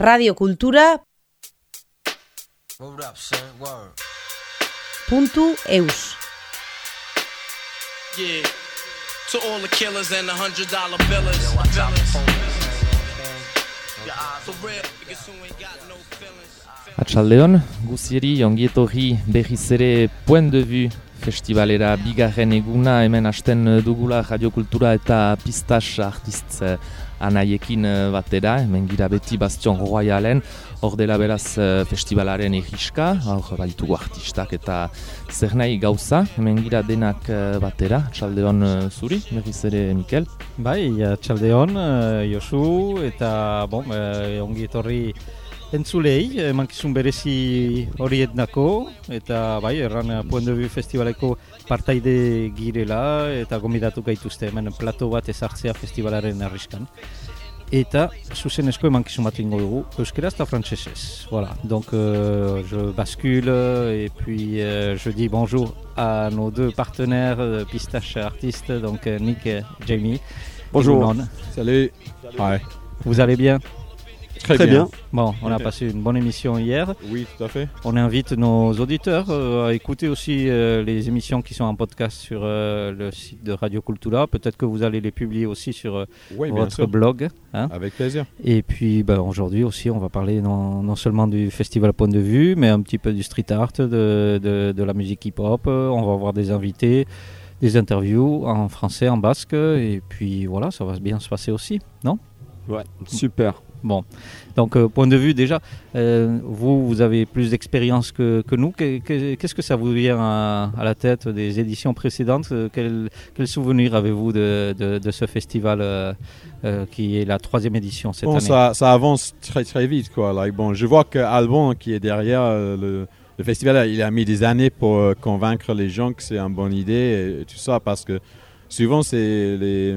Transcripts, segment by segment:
radiokultura puntu eus. Yeah. To all the killers and the hundred dollar billers. Atxaldeon, guzieri ongietorri berriz ere Point de Vue festivalera bigarren eguna hemen hasten dugula radiokultura eta pistas artist eh, anaiekin eh, batera, hemen gira beti Bastion Royalen, hor dela beraz eh, festivalaren egiska, hor baitugu artistak eta zer nahi gauza, hemen gira denak eh, batera, atxaldeon eh, zuri, berriz ere Mikel. Bai, txaldeon, Josu, eta bon, ongi etorri entzulei, emankizun berezi horietnako, eta bai, erran Vue Festivaleko partaide girela, eta gombidatu gaituzte hemen plato bat ezartzea festivalaren arriskan. Eta zuzenezko emankizun bat ingo dugu, euskeraz eta frantsesez. Voilà, donc euh, je bascule et puis euh, je dis bonjour à nos deux partenaires euh, pistache artistes, donc euh, Nick et Jamie. Bonjour. Et Boulan. Salut. Hi. Vous allez bien? Très, bien. Bon, on a passé une bonne émission hier. Oui, tout à fait. On invite nos auditeurs euh, à écouter aussi euh, les émissions qui sont en podcast sur euh, le site de Radio Cultura. Peut-être que vous allez les publier aussi sur euh, Oui, votre blog. hein. Avec plaisir. Et puis ben, aujourd'hui aussi, on va parler non, non seulement du festival Point de Vue, mais un petit peu du street art, de, de- de la musique hip-hop. On va avoir des invités, des interviews en français, en basque. Et puis voilà, ça va bien se passer aussi, non? Ouais, super. Bon, donc euh, point de vue déjà, euh, vous, vous avez plus d'expérience que, que nous. Que- que- Qu'est-ce que ça vous vient à, à la tête des éditions précédentes? Euh, Quel, quel souvenir avez-vous de, de- de ce festival euh, qui est la troisième édition cette Bon, année? ça, ça avance très très vite quoi. Like, bon, je vois que Alban qui est derrière le, le festival, il a mis des années pour convaincre les gens que c'est une bonne idée et, tout ça parce que souvent c'est les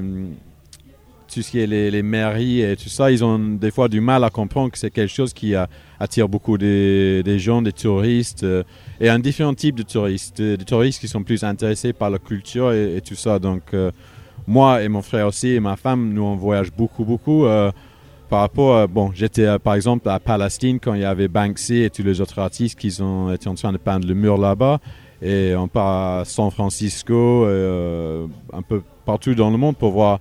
tout ce qui est les, les mairies et tout ça, ils ont des fois du mal à comprendre que c'est quelque chose qui euh, attire beaucoup des, des gens, des touristes euh, et un différent type de touristes, des, des touristes qui sont plus intéressés par la culture et, tout ça. Donc euh, moi et mon frère aussi et ma femme, nous on voyage beaucoup beaucoup. euh, par rapport, bon, j'étais euh, par exemple à Palestine quand il y avait Banksy et tous les autres artistes qui ont été en train de peindre le mur là-bas. Et on part à San Francisco, euh, un peu partout dans le monde pour voir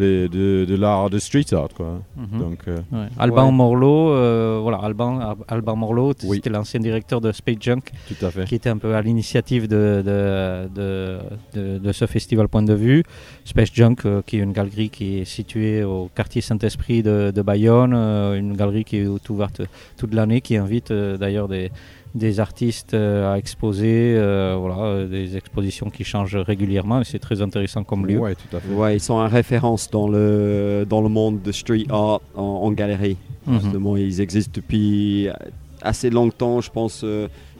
les- de, de l'art de street art. Quoi. Mhm. Donc, euh, Ouais. Alban Ouais. Morlot, euh, voilà, Alban, Alban Morlot, Oui. c'était l'ancien directeur de Space Junk tout à fait. qui était un peu à l'initiative de, de, de, de- de ce festival Point de Vue. Space Junk, euh, qui est une galerie qui est située au quartier Saint-Esprit de, de Bayonne, euh, une galerie qui est ouverte toute l'année, qui invite euh, d'ailleurs des, des artistes euh, à exposer, euh, voilà, euh, des expositions qui changent régulièrement et c'est très intéressant comme lieu. Ouais, tout à fait. Ouais, ils sont en référence dans le, dans le monde de street art en, en galerie. Mhm. Justement, ils existent depuis assez longtemps, je pense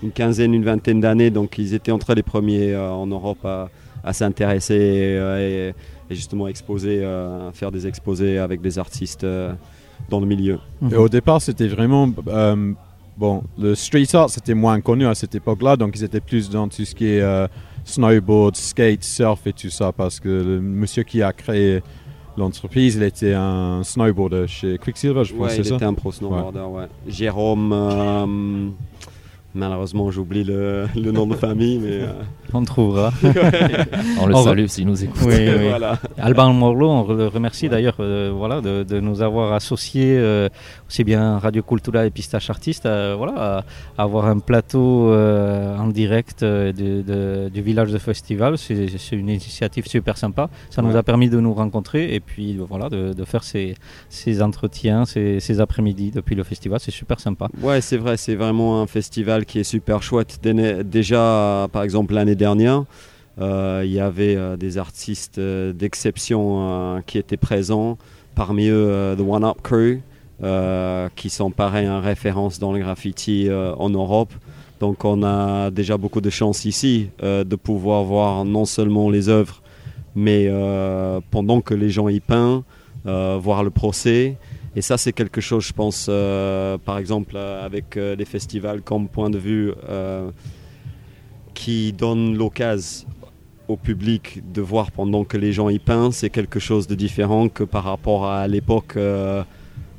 une quinzaine, une vingtaine d'années. Donc, ils étaient entre les premiers en Europe à, à s'intéresser et, et- et justement exposer, euh, faire des exposés avec des artistes dans le milieu. Mhm. Et au départ, c'était vraiment. euh, bon, le street art, c'était moins connu à cette époque-là, donc ils étaient plus dans tout ce qui est euh, snowboard, skate, surf et tout ça, parce que le monsieur qui a créé l'entreprise, il était un snowboarder chez Quicksilver, je pense, Ouais, c'est il ça était un pro snowboarder, ouais. Jérôme, euh, malheureusement j'oublie le, le nom de famille, mais euh, On trouvera. On le On re- salue s'il nous écoute. Oui, oui. voilà. Alban Morlot, on le remercie d'ailleurs euh, voilà, de, de nous avoir associés, euh, aussi bien Radio Cultura et Pistache Artiste, euh, voilà, à, à avoir un plateau euh, en direct euh, de- de- du village de festival. C'est une initiative super sympa. Ça nous a permis de nous rencontrer et puis voilà, de, de faire ces, ces entretiens, ces, ces après-midi depuis le festival. C'est super sympa. Ouais, c'est vrai, c'est vraiment un festival qui est super chouette. Déjà, par exemple, l'année dernière, euh, il y avait euh, des artistes euh, d'exception qui étaient présents. Parmi eux, The One Up Crew, qui sont pareil en référence dans le graffiti euh, en Europe. Donc, on a déjà beaucoup de chance ici euh, de pouvoir voir non seulement les œuvres, mais euh, pendant que les gens y peignent, euh, voir le procès. Et ça, c'est quelque chose, je pense, euh, par exemple, euh, avec euh, des festivals comme Point de Vue, euh, qui donne l'occasion au public de voir pendant que les gens y peignent. C'est quelque chose de différent que par rapport à l'époque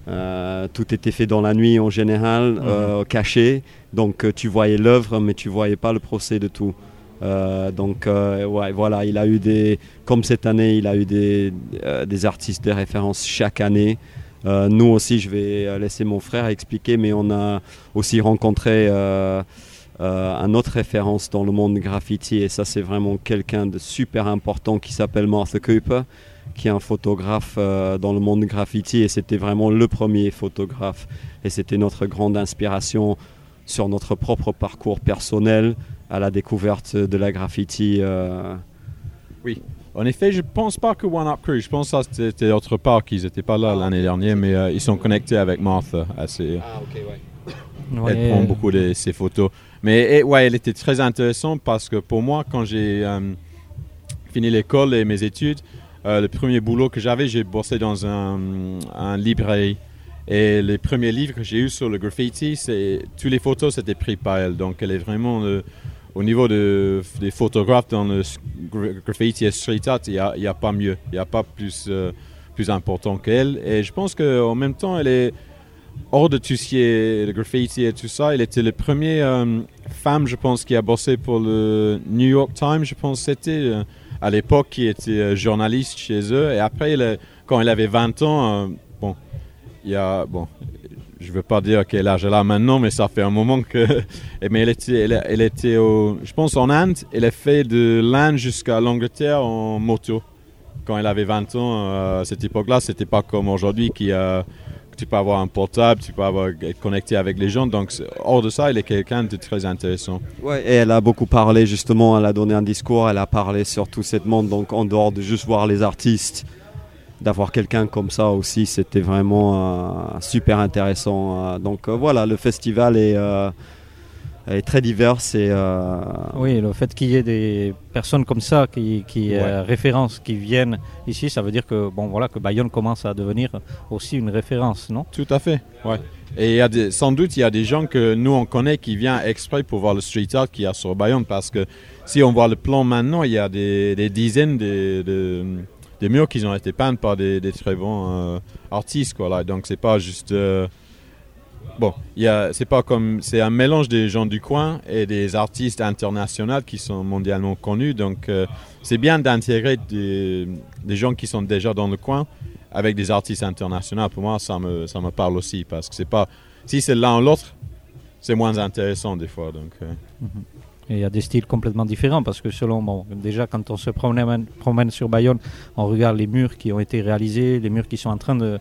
euh, tout était fait dans la nuit en général, euh, caché. Donc euh, tu voyais l'œuvre, mais tu voyais pas le procès de tout. Euh, donc ouais, voilà, il a eu des, comme cette année, il a eu des, des artistes de référence chaque année. Nous aussi, je vais laisser mon frère expliquer, mais on a aussi rencontré un autre référence dans le monde graffiti, et ça c'est vraiment quelqu'un de super important qui s'appelle Martha Cooper, qui est un photographe euh, dans le monde graffiti, et c'était vraiment le premier photographe, et c'était notre grande inspiration sur notre propre parcours personnel à la découverte de la graffiti. euh, En effet, je pense pas que One Up Crew, je pense que ça c'était autre part qu'ils n'étaient pas là l'année dernière, mais euh, ils sont connectés avec Martha assez. Elle prend beaucoup de ses photos. Mais eh, ouais, elle était très intéressante parce que pour moi, quand j'ai euh, fini l'école et mes études, le premier boulot que j'avais, j'ai bossé dans un, un librairie. Et les premiers livres que j'ai eus sur le graffiti, c'est toutes les photos c'était pris par elle. Donc elle est vraiment au niveau de, des photographes dans le graffiti et street art, il n'y a, pas mieux, il n'y a pas plus, euh, plus important qu'elle. Et je pense qu'en même temps, elle est hors de tout ce qui est le graffiti et tout ça. Elle était la première euh, femme, je pense, qui a bossé pour le New York Times, je pense c'était euh, à l'époque, qui était euh, journaliste chez eux. Et après, quand elle avait 20 ans, euh, bon, il y a, bon, je veux pas dire quel âge elle a maintenant, mais ça fait un moment que, mais elle était, elle, était je pense en Inde, elle a fait de l'Inde jusqu'à l'Angleterre en moto. Quand elle avait 20 ans, euh, à cette époque-là, c'était pas comme aujourd'hui qui a tu peux avoir un portable, tu peux avoir, être connecté avec les gens. Donc, hors de ça, il est quelqu'un de très intéressant. Ouais, et elle a beaucoup parlé justement, elle a donné un discours, elle a parlé sur tout ce monde, donc en dehors de juste voir les artistes, d'avoir quelqu'un comme ça aussi, c'était vraiment euh, super intéressant. euh, donc euh, voilà, le festival est, est très divers et euh, Oui, le fait qu'il y ait des personnes comme ça qui, qui euh, qui viennent ici, ça veut dire que bon voilà que Bayonne commence à devenir aussi une référence, non? Tout à fait, ouais. Et il y a des- sans doute, il y a des gens que nous, on connaît qui viennent exprès pour voir le street art qu'il y a sur Bayonne. Parce que si on voit le plan maintenant, il y a des, des dizaines de, de, de murs qui ont été peints par des, des très bons euh, artistes. Quoi, là. Donc, c'est pas juste. Bon, c'est pas comme c'est un mélange des gens du coin et des artistes internationaux qui sont mondialement connus. Donc euh, c'est bien d'intégrer des, des gens qui sont déjà dans le coin avec des artistes internationaux. Pour moi, ça me ça me parle aussi parce que c'est pas si c'est l'un ou l'autre, c'est moins intéressant des fois. Donc euh, Et il y a des styles complètement différents parce que selon, bon, déjà quand on se promène, promène sur Bayonne, on regarde les murs qui ont été réalisés, les murs qui sont en train de,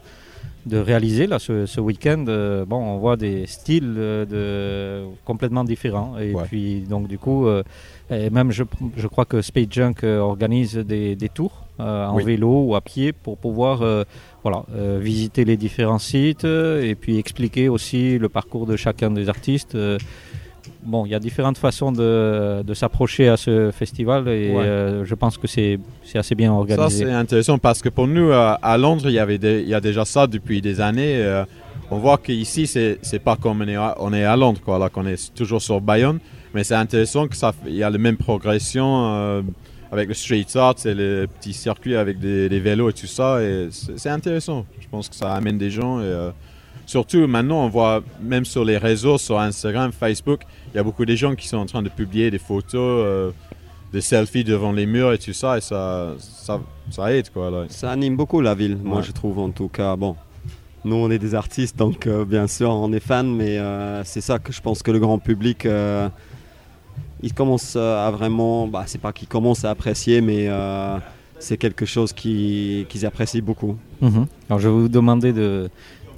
de réaliser là ce, ce week-end. euh, bon, on voit des styles euh, de, complètement différents. Et Ouais. puis donc du coup, euh, et même je, je crois que Space Junk organise des, des tours euh, en Oui. vélo ou à pied pour pouvoir voilà, visiter les différents sites et puis expliquer aussi le parcours de chacun des artistes. Bon, il y a différentes façons de, de s'approcher à ce festival et Ouais. euh, je pense que c'est c'est assez bien ça organisé. c'est intéressant parce que pour nous euh, à Londres, il y avait des- il y a déjà ça depuis des années. euh, on voit qu'ici c'est pas comme on est à, on est à Londres quoi, là qu'on est toujours sur Bayonne, mais c'est intéressant que ça fait- il y a la même progression avec le street art, c'est le petit circuit avec des, des vélos et tout ça et c'est intéressant. Je pense que ça amène des gens et surtout maintenant on voit même sur les réseaux sur Instagram, Facebook, il y a beaucoup de gens qui sont en train de publier des photos euh, des selfies devant les murs et tout ça et ça ça, ça aide quoi là. ça anime beaucoup la ville, moi je trouve en tout cas. Bon, nous on est des artistes, donc euh, bien sûr on est fans, mais euh, c'est ça que je pense que le grand public, euh, il commence à vraiment, bah, c'est pas qu'il commence à apprécier, mais euh, c'est quelque chose qui- qu'ils apprécient beaucoup. Mhm. Alors je vais vous demander de,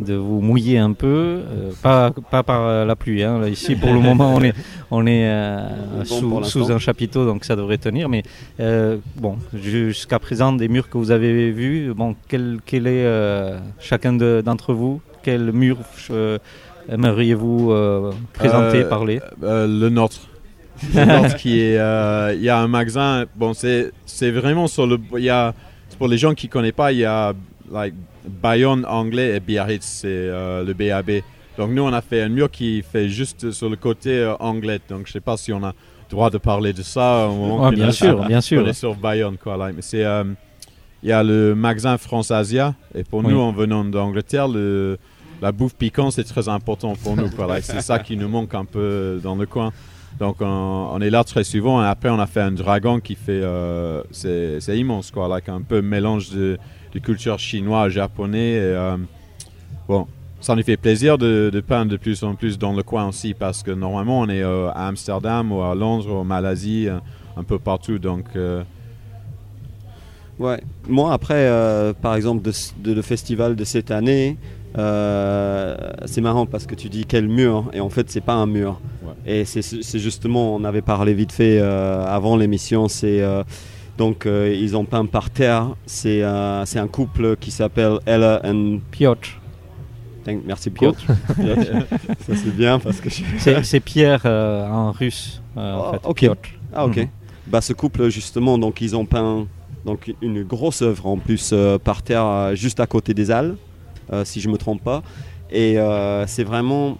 de vous mouiller un peu, euh, pas, pas par euh, la pluie. hein. Là, ici pour le moment on est, on est euh, Bon sous, sous un chapiteau donc ça devrait tenir. Mais euh, bon, jusqu'à présent des murs que vous avez vus, bon, quel, quel est euh, chacun de- d'entre vous Quel mur euh, aimeriez-vous euh, présenter, Euh, parler? Euh, le nôtre. Le nôtre qui est, euh, il y a un magasin. Bon, c'est, c'est vraiment sur le. Il y a, pour les gens qui connaissent pas, il y a like Bayonne anglais et Biarritz, c'est euh, le BAB. Donc nous, on a fait un mur qui fait juste sur le côté euh, anglais. Donc je sais pas si on a droit de parler de ça au moment bien sûr, bien sûr. On est sur Bayonne, quoi. Là. Mais c'est, euh, il y a le magasin France Asia. Et pour Oui. nous, en venant d'Angleterre, le, la bouffe piquante, c'est très important pour nous. quoi. C'est ça qui nous manque un peu dans le coin. Donc on, on est là très souvent. Et après, on a fait un dragon qui fait. euh, c'est c'est immense, quoi. Like, un peu mélange de, de culture chinoise, japonais. Et, euh, bon, ça nous fait plaisir de, de peindre de plus en plus dans le coin aussi parce que normalement, on est euh, à Amsterdam ou à Londres ou en Malaisie, euh, un peu partout. Donc. euh, Ouais. Moi, après, euh, par exemple, de, le festival de cette année, c'est marrant parce que tu dis quel mur, et en fait, c'est pas un mur. Ouais. Et c'est justement, on avait parlé vite fait avant l'émission, c'est. Donc, euh, ils ont peint par terre. C'est euh, c'est un couple qui s'appelle Ella and. Piotr. Merci Piotr. Ça, c'est bien parce que je- C'est c'est Pierre euh, en russe, euh, en Oh, fait. Piotr. Ah ok. Mhm. Bah ce couple justement donc ils ont peint donc une grosse œuvre en plus par terre juste à côté des Halles si je me trompe pas et c'est vraiment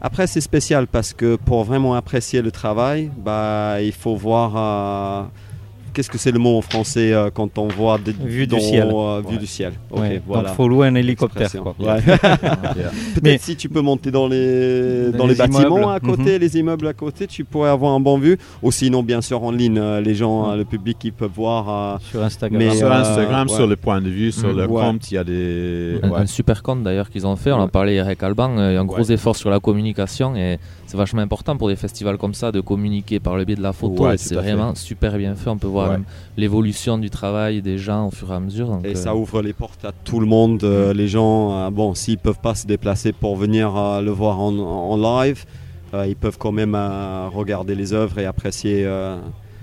après c'est spécial parce que pour vraiment apprécier le travail bah il faut voir euh, qu'est-ce que c'est le mot en français euh, quand on voit des Vue du ciel. euh, vue Ouais. du ciel. Ok Ouais, voilà. Donc faut louer un hélicoptère. Quoi. Ouais. yeah. Peut-être Mais- si tu peux monter dans les, Dans dans les les, bâtiments immeubles. à côté, les immeubles à côté, tu pourrais avoir un bon vue. Ou sinon, bien sûr, en ligne, euh, les gens, Mhm. euh, le public, ils peuvent voir. euh, Sur Instagram. Mais, sur euh, Instagram, ouais. sur le point de vue, sur Mm. le Ouais. compte, il y a des. Un, ouais. un super compte d'ailleurs qu'ils ont fait, on en parlait Eric Alban, il y a un gros Ouais. effort sur la communication et c'est vachement important pour des festivals comme ça de communiquer par le biais de la photo. Ouais, et c'est fait. vraiment super bien fait, on peut voir Ouais. l'évolution du travail des gens au fur et à mesure. donc, et euh, ça ouvre les portes à tout le monde. euh, les gens, euh, bon, s'ils peuvent pas se déplacer pour venir le voir en, en live, ils peuvent quand même regarder les œuvres et apprécier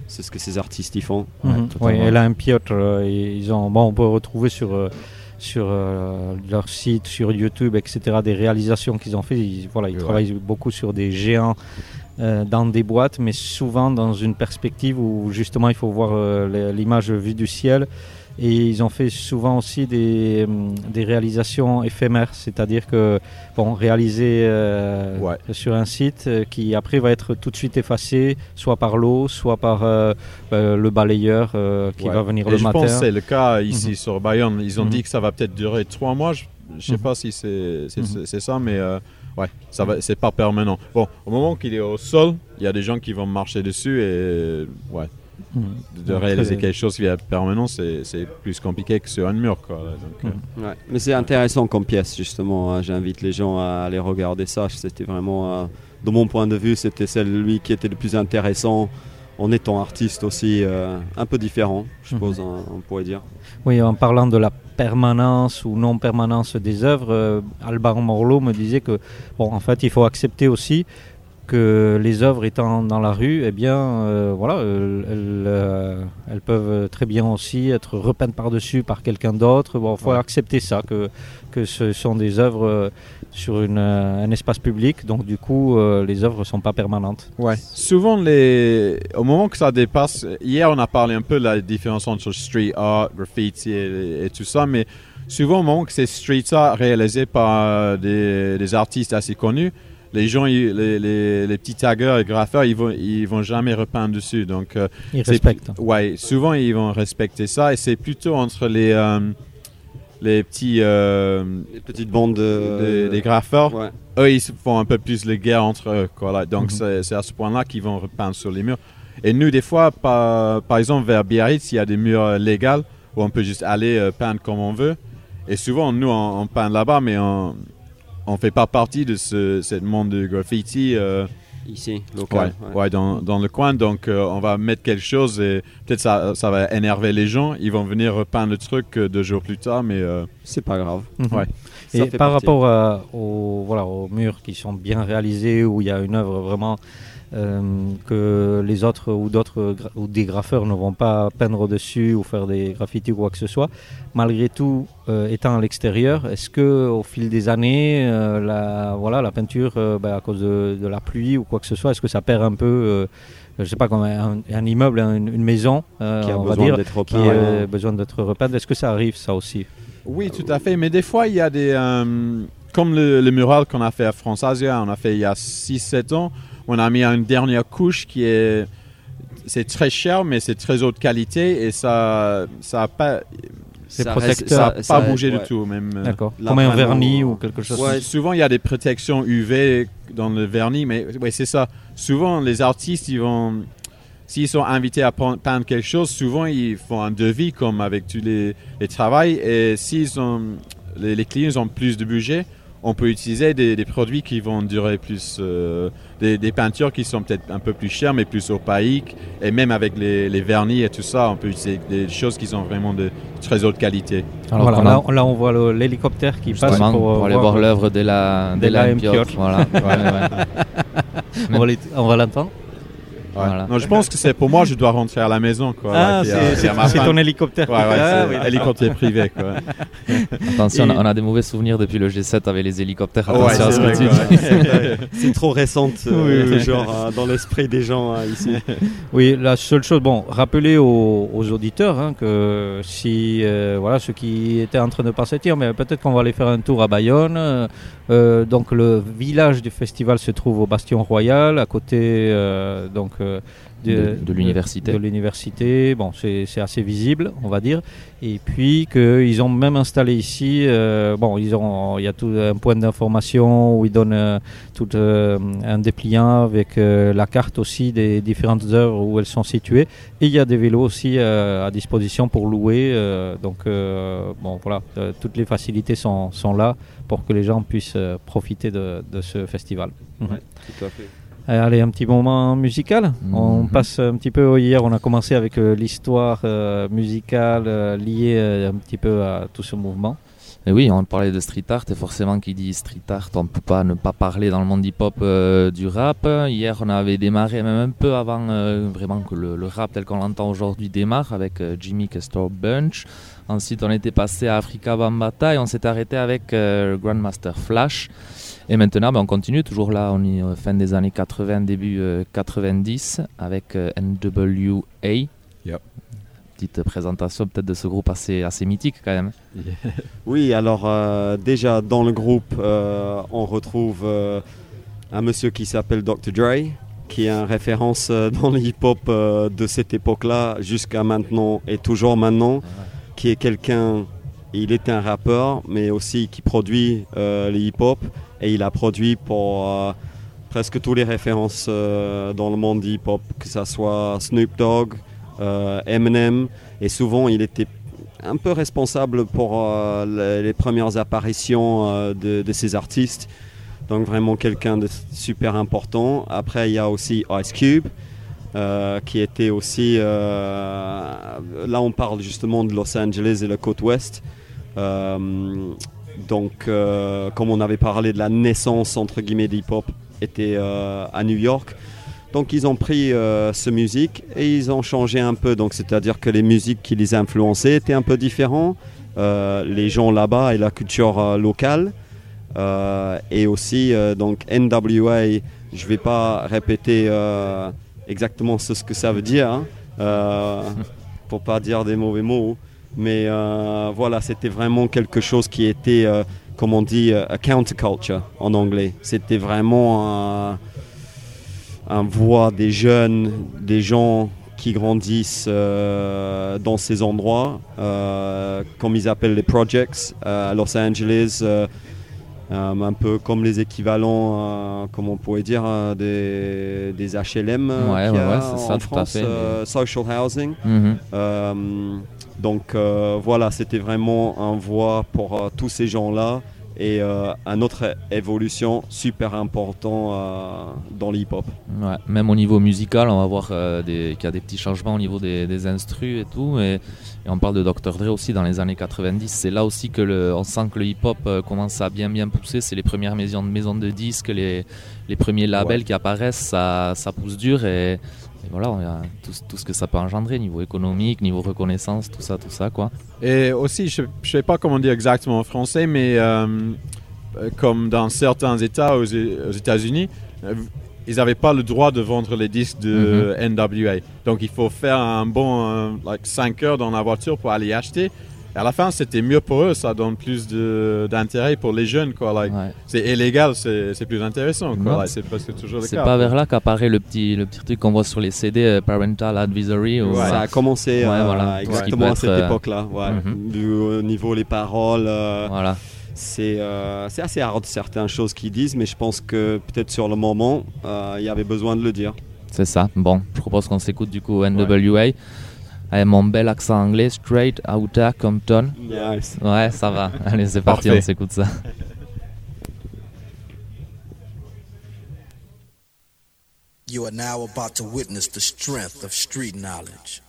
c'est ce que ces artistes y font. Mhm. Ouais, Oui, elle a un Piotr. euh, et ils ont, bon, on peut retrouver sur, euh, sur euh, leur site, sur YouTube, etc., des réalisations qu'ils ont fait. Ils, voilà, ils Ouais. travaillent beaucoup sur des géants euh, dans des boîtes, mais souvent dans une perspective où justement il faut voir euh, l'image vue du ciel. Et ils ont fait souvent aussi des, des réalisations éphémères, c'est-à-dire que bon, réalisé euh, Ouais. sur un site euh, qui après va être tout de suite effacé, soit par l'eau, soit par euh, euh, le balayeur euh, qui Ouais. va venir Et le je matin. pense que c'est le cas ici Mhm. sur Bayonne. Ils ont Mhm. dit que ça va peut-être durer trois mois. Je ne sais Mhm. pas si c'est ça, mais euh, ouais, ça va. C'est pas permanent. Bon, au moment qu'il est au sol, il y a des gens qui vont marcher dessus et ouais. De Donc, réaliser quelque chose qui est permanent, c'est c'est plus compliqué que sur un mur. Quoi. Donc, euh. Ouais. Mais c'est intéressant comme pièce, justement. hein. J'invite les gens à aller regarder ça. C'était vraiment, euh, de mon point de vue, c'était celui qui était le plus intéressant en étant artiste aussi, euh, un peu différent, je Mhm. suppose, hein, on pourrait dire. Oui, en parlant de la permanence ou non-permanence des œuvres, euh, Alban Morlot me disait que, bon, en fait, il faut accepter aussi que les œuvres étant dans la rue, eh bien, euh, voilà, euh, elles, euh, elles peuvent très bien aussi être repeintes par-dessus par quelqu'un d'autre. Bon, il faut Ouais. accepter ça, que, que ce sont des œuvres sur une, un espace public, donc du coup, euh, les œuvres ne sont pas permanentes. Ouais. Souvent, les... au moment que ça dépasse, hier on a parlé un peu de la différence entre street art, graffiti et, et tout ça, mais souvent au moment que c'est street art réalisé par des, des artistes assez connus, les gens, ils- les, les, les petits taggers et graffeurs, ils vont, ils vont jamais repeindre dessus. Donc, euh, Ils respectent. Ouais, souvent ils vont respecter ça et c'est plutôt entre les, euh, les petits euh, Les petites bandes de... des, graffeurs Ouais. eux, ils se font un peu plus les guerres entre eux. Quoi, là. Donc, Mhm. c'est- c'est à ce point-là qu'ils vont repeindre sur les murs. Et nous, des fois, par, par exemple, vers Biarritz, il y a des murs légaux où on peut juste aller peindre comme on veut. Et souvent, nous, on, on peint là-bas, mais on ne fait pas partie de ce, ce monde de graffiti euh, Ici, local. ouais. ouais, dans, dans le coin. Donc, euh, on va mettre quelque chose et peut-être ça, ça va énerver les gens. Ils vont venir repeindre le truc euh, deux jours plus tard, mais euh, C'est pas grave. Mhm. Ouais. Et par partie. rapport aux, voilà, aux murs qui sont bien réalisés, où il y a une œuvre vraiment que les autres ou d'autres ou des graffeurs ne vont pas peindre dessus ou faire des graffitis ou quoi que ce soit, malgré tout, euh, étant à l'extérieur, est-ce que au fil des années, euh, la, voilà, la peinture, euh, ben, à cause de, de la pluie ou quoi que ce soit, est-ce que ça perd un peu euh, je sais pas, comme un, un immeuble, une, une maison, euh, Qui a on va besoin dire, d'être qui a euh, besoin d'être repeinte. Est-ce que ça arrive, ça aussi? Oui, tout à fait. Mais des fois, il y a des. euh, comme le, le mural qu'on a fait à France Asia, on a fait il y a 6-7 ans, on a mis une dernière couche qui est. C'est très cher, mais c'est très haute qualité et ça, ça a pas. C'est Ça protecteur. reste- Ça n'a pas bougé ouais. du tout, même. euh, D'accord. Comme un vernis ou quelque chose. Ouais. Souvent, il y a des protections UV dans le vernis, mais ouais, c'est ça. Souvent, les artistes, ils vont, s'ils sont invités à pein- peindre quelque chose, souvent ils font un devis comme avec tous les, les travails. Et s'ils ont, les, les clients ont plus de budget, on peut utiliser des, des produits qui vont durer plus, euh, des, des peintures qui sont peut-être un peu plus chères, mais plus opaques. Et même avec les, les vernis et tout ça, on peut utiliser des choses qui sont vraiment de très haute qualité. Alors voilà, là, a- on- là, on voit l'hélicoptère qui passe pour, pour, euh, aller voir l'œuvre de la, de Della la M. Piot, Piot. Voilà. Ouais, ouais. On va l'entendre. Ouais. Voilà. Non, je pense que c'est pour moi, je dois rentrer à la maison. Quoi, Ah, c'est ton hélicoptère. Ouais, ouais, Ah, c'est oui, hélicoptère privé. Quoi. Attention, on a- Et- on a des mauvais souvenirs depuis le G7 avec les hélicoptères. Ouais, Attention à ce c'est que vrai, tu quoi. dis. C'est trop récente, euh, oui. genre euh, dans l'esprit des gens hein, ici. Oui, la seule chose, bon, rappeler aux, aux auditeurs hein, que si, euh, voilà, ceux qui étaient en train de passer, tiens, mais peut-être qu'on va aller faire un tour à Bayonne. Euh, donc le village du festival se trouve au Bastion Royal, à côté, euh, donc. euh, De- de l'université. De l'université, bon, c'est assez visible, on va dire. Et puis qu'ils ont même installé ici, bon, ils ont, il y a tout un point d'information où ils donnent tout un dépliant avec la carte aussi des différentes œuvres où elles sont situées. Et il y a des vélos aussi à disposition pour louer. donc, bon, voilà, toutes les facilités sont, sont là pour que les gens puissent euh, profiter de, de ce festival. Mhm. Tout à fait. Euh, Allez, un petit moment musical. On Mhm. passe un petit peu. Hier, on a commencé avec euh, l'histoire euh, musicale euh, liée euh, un petit peu à tout ce mouvement. Et oui, on parlait de street art et forcément qui dit street art, on ne peut pas ne pas parler dans le monde hip-hop euh, du rap. Hier, on avait démarré même un peu avant euh, vraiment que le, le rap tel qu'on l'entend aujourd'hui démarre avec euh, Jimmy Castor Bunch. Ensuite, on était passé à Africa Bambata et on s'est arrêté avec euh, Grandmaster Flash. Et maintenant, ben, on continue toujours là, on est euh, fin des années 80, début euh, 90 avec euh, NWA. Yep. Petite présentation peut-être de ce groupe assez, assez mythique quand même. Oui, alors euh, déjà dans le groupe, euh, on retrouve euh, un monsieur qui s'appelle Dr. Dre, qui est une référence euh, dans le hip-hop euh, de cette époque-là jusqu'à maintenant et toujours maintenant, qui est quelqu'un, il est un rappeur, mais aussi qui produit euh, le hip-hop et il a produit pour euh, presque toutes les références euh, dans le monde hip-hop, que ce soit Snoop Dogg, euh, Eminem, et souvent il était un peu responsable pour les, premières apparitions de, de ces artistes. Donc vraiment quelqu'un de super important. Après, il y a aussi Ice Cube, euh, qui était aussi... euh, là, on parle justement de Los Angeles et la côte ouest. Euh, donc, comme on avait parlé de la naissance, entre guillemets, d'hip-hop, était à New York. Donc ils ont pris euh, ce musique et ils ont changé un peu. Donc c'est-à-dire que les musiques qui les influençaient étaient un peu différents. Euh, les gens là-bas et la culture locale. Et aussi donc NWA. Je vais pas répéter exactement ce, que ça veut dire hein, euh, pour pas dire des mauvais mots. Mais euh, voilà, c'était vraiment quelque chose qui était, euh, comme on dit, euh, a counterculture en anglais. C'était vraiment un un voix des jeunes, des gens qui grandissent euh, dans ces endroits, comme ils appellent les projects à Los Angeles, euh, un peu comme les équivalents, euh, comme on pourrait dire, euh, des, des HLM euh, Ouais, a ça, France, fait, social housing. Mhm. Donc voilà, c'était vraiment un voix pour tous ces gens-là et euh, une autre évolution super important euh, dans l'hip-hop. Ouais, même au niveau musical, on va voir euh, qu'il y a des petits changements au niveau des, des instrus et tout. Et, et on parle de Dr. Dre aussi dans les années 90. C'est là aussi que le, on sent que le hip-hop euh, commence à bien bien pousser. C'est les premières maisons, maisons de disques, les, les premiers labels Ouais. qui apparaissent, ça, ça pousse dur. Et voilà, on a tout, tout ce que ça peut engendrer, niveau économique, niveau reconnaissance, tout ça, tout ça. quoi. Et aussi, je ne sais pas comment dire exactement en français, mais euh, euh, comme dans certains États aux, aux États-Unis, euh, ils n'avaient pas le droit de vendre les disques de NWA. Donc il faut faire un bon euh, like 5 heures dans la voiture pour aller acheter à la fin, c'était mieux pour eux, ça donne plus d'intérêt pour les jeunes. quoi. Like. C'est illégal, c'est plus intéressant. c'est presque toujours le cas. C'est pas vers là qu'apparaît le petit, le petit truc qu'on voit sur les CD, euh, Parental Advisory. Ça a commencé euh, exactement à cette euh, époque-là. Mhm. Au niveau des paroles. voilà. C'est assez hard certaines choses qu'ils disent, mais je pense que peut-être sur le moment, il y avait besoin de le dire. C'est ça. Bon, je propose qu'on s'écoute du coup NWA. Allez, mon bel accent anglais, straight out of Compton. Yes. Ouais, ça va. Allez, c'est parti, on s'écoute ça. You are now about to witness the strength of street knowledge.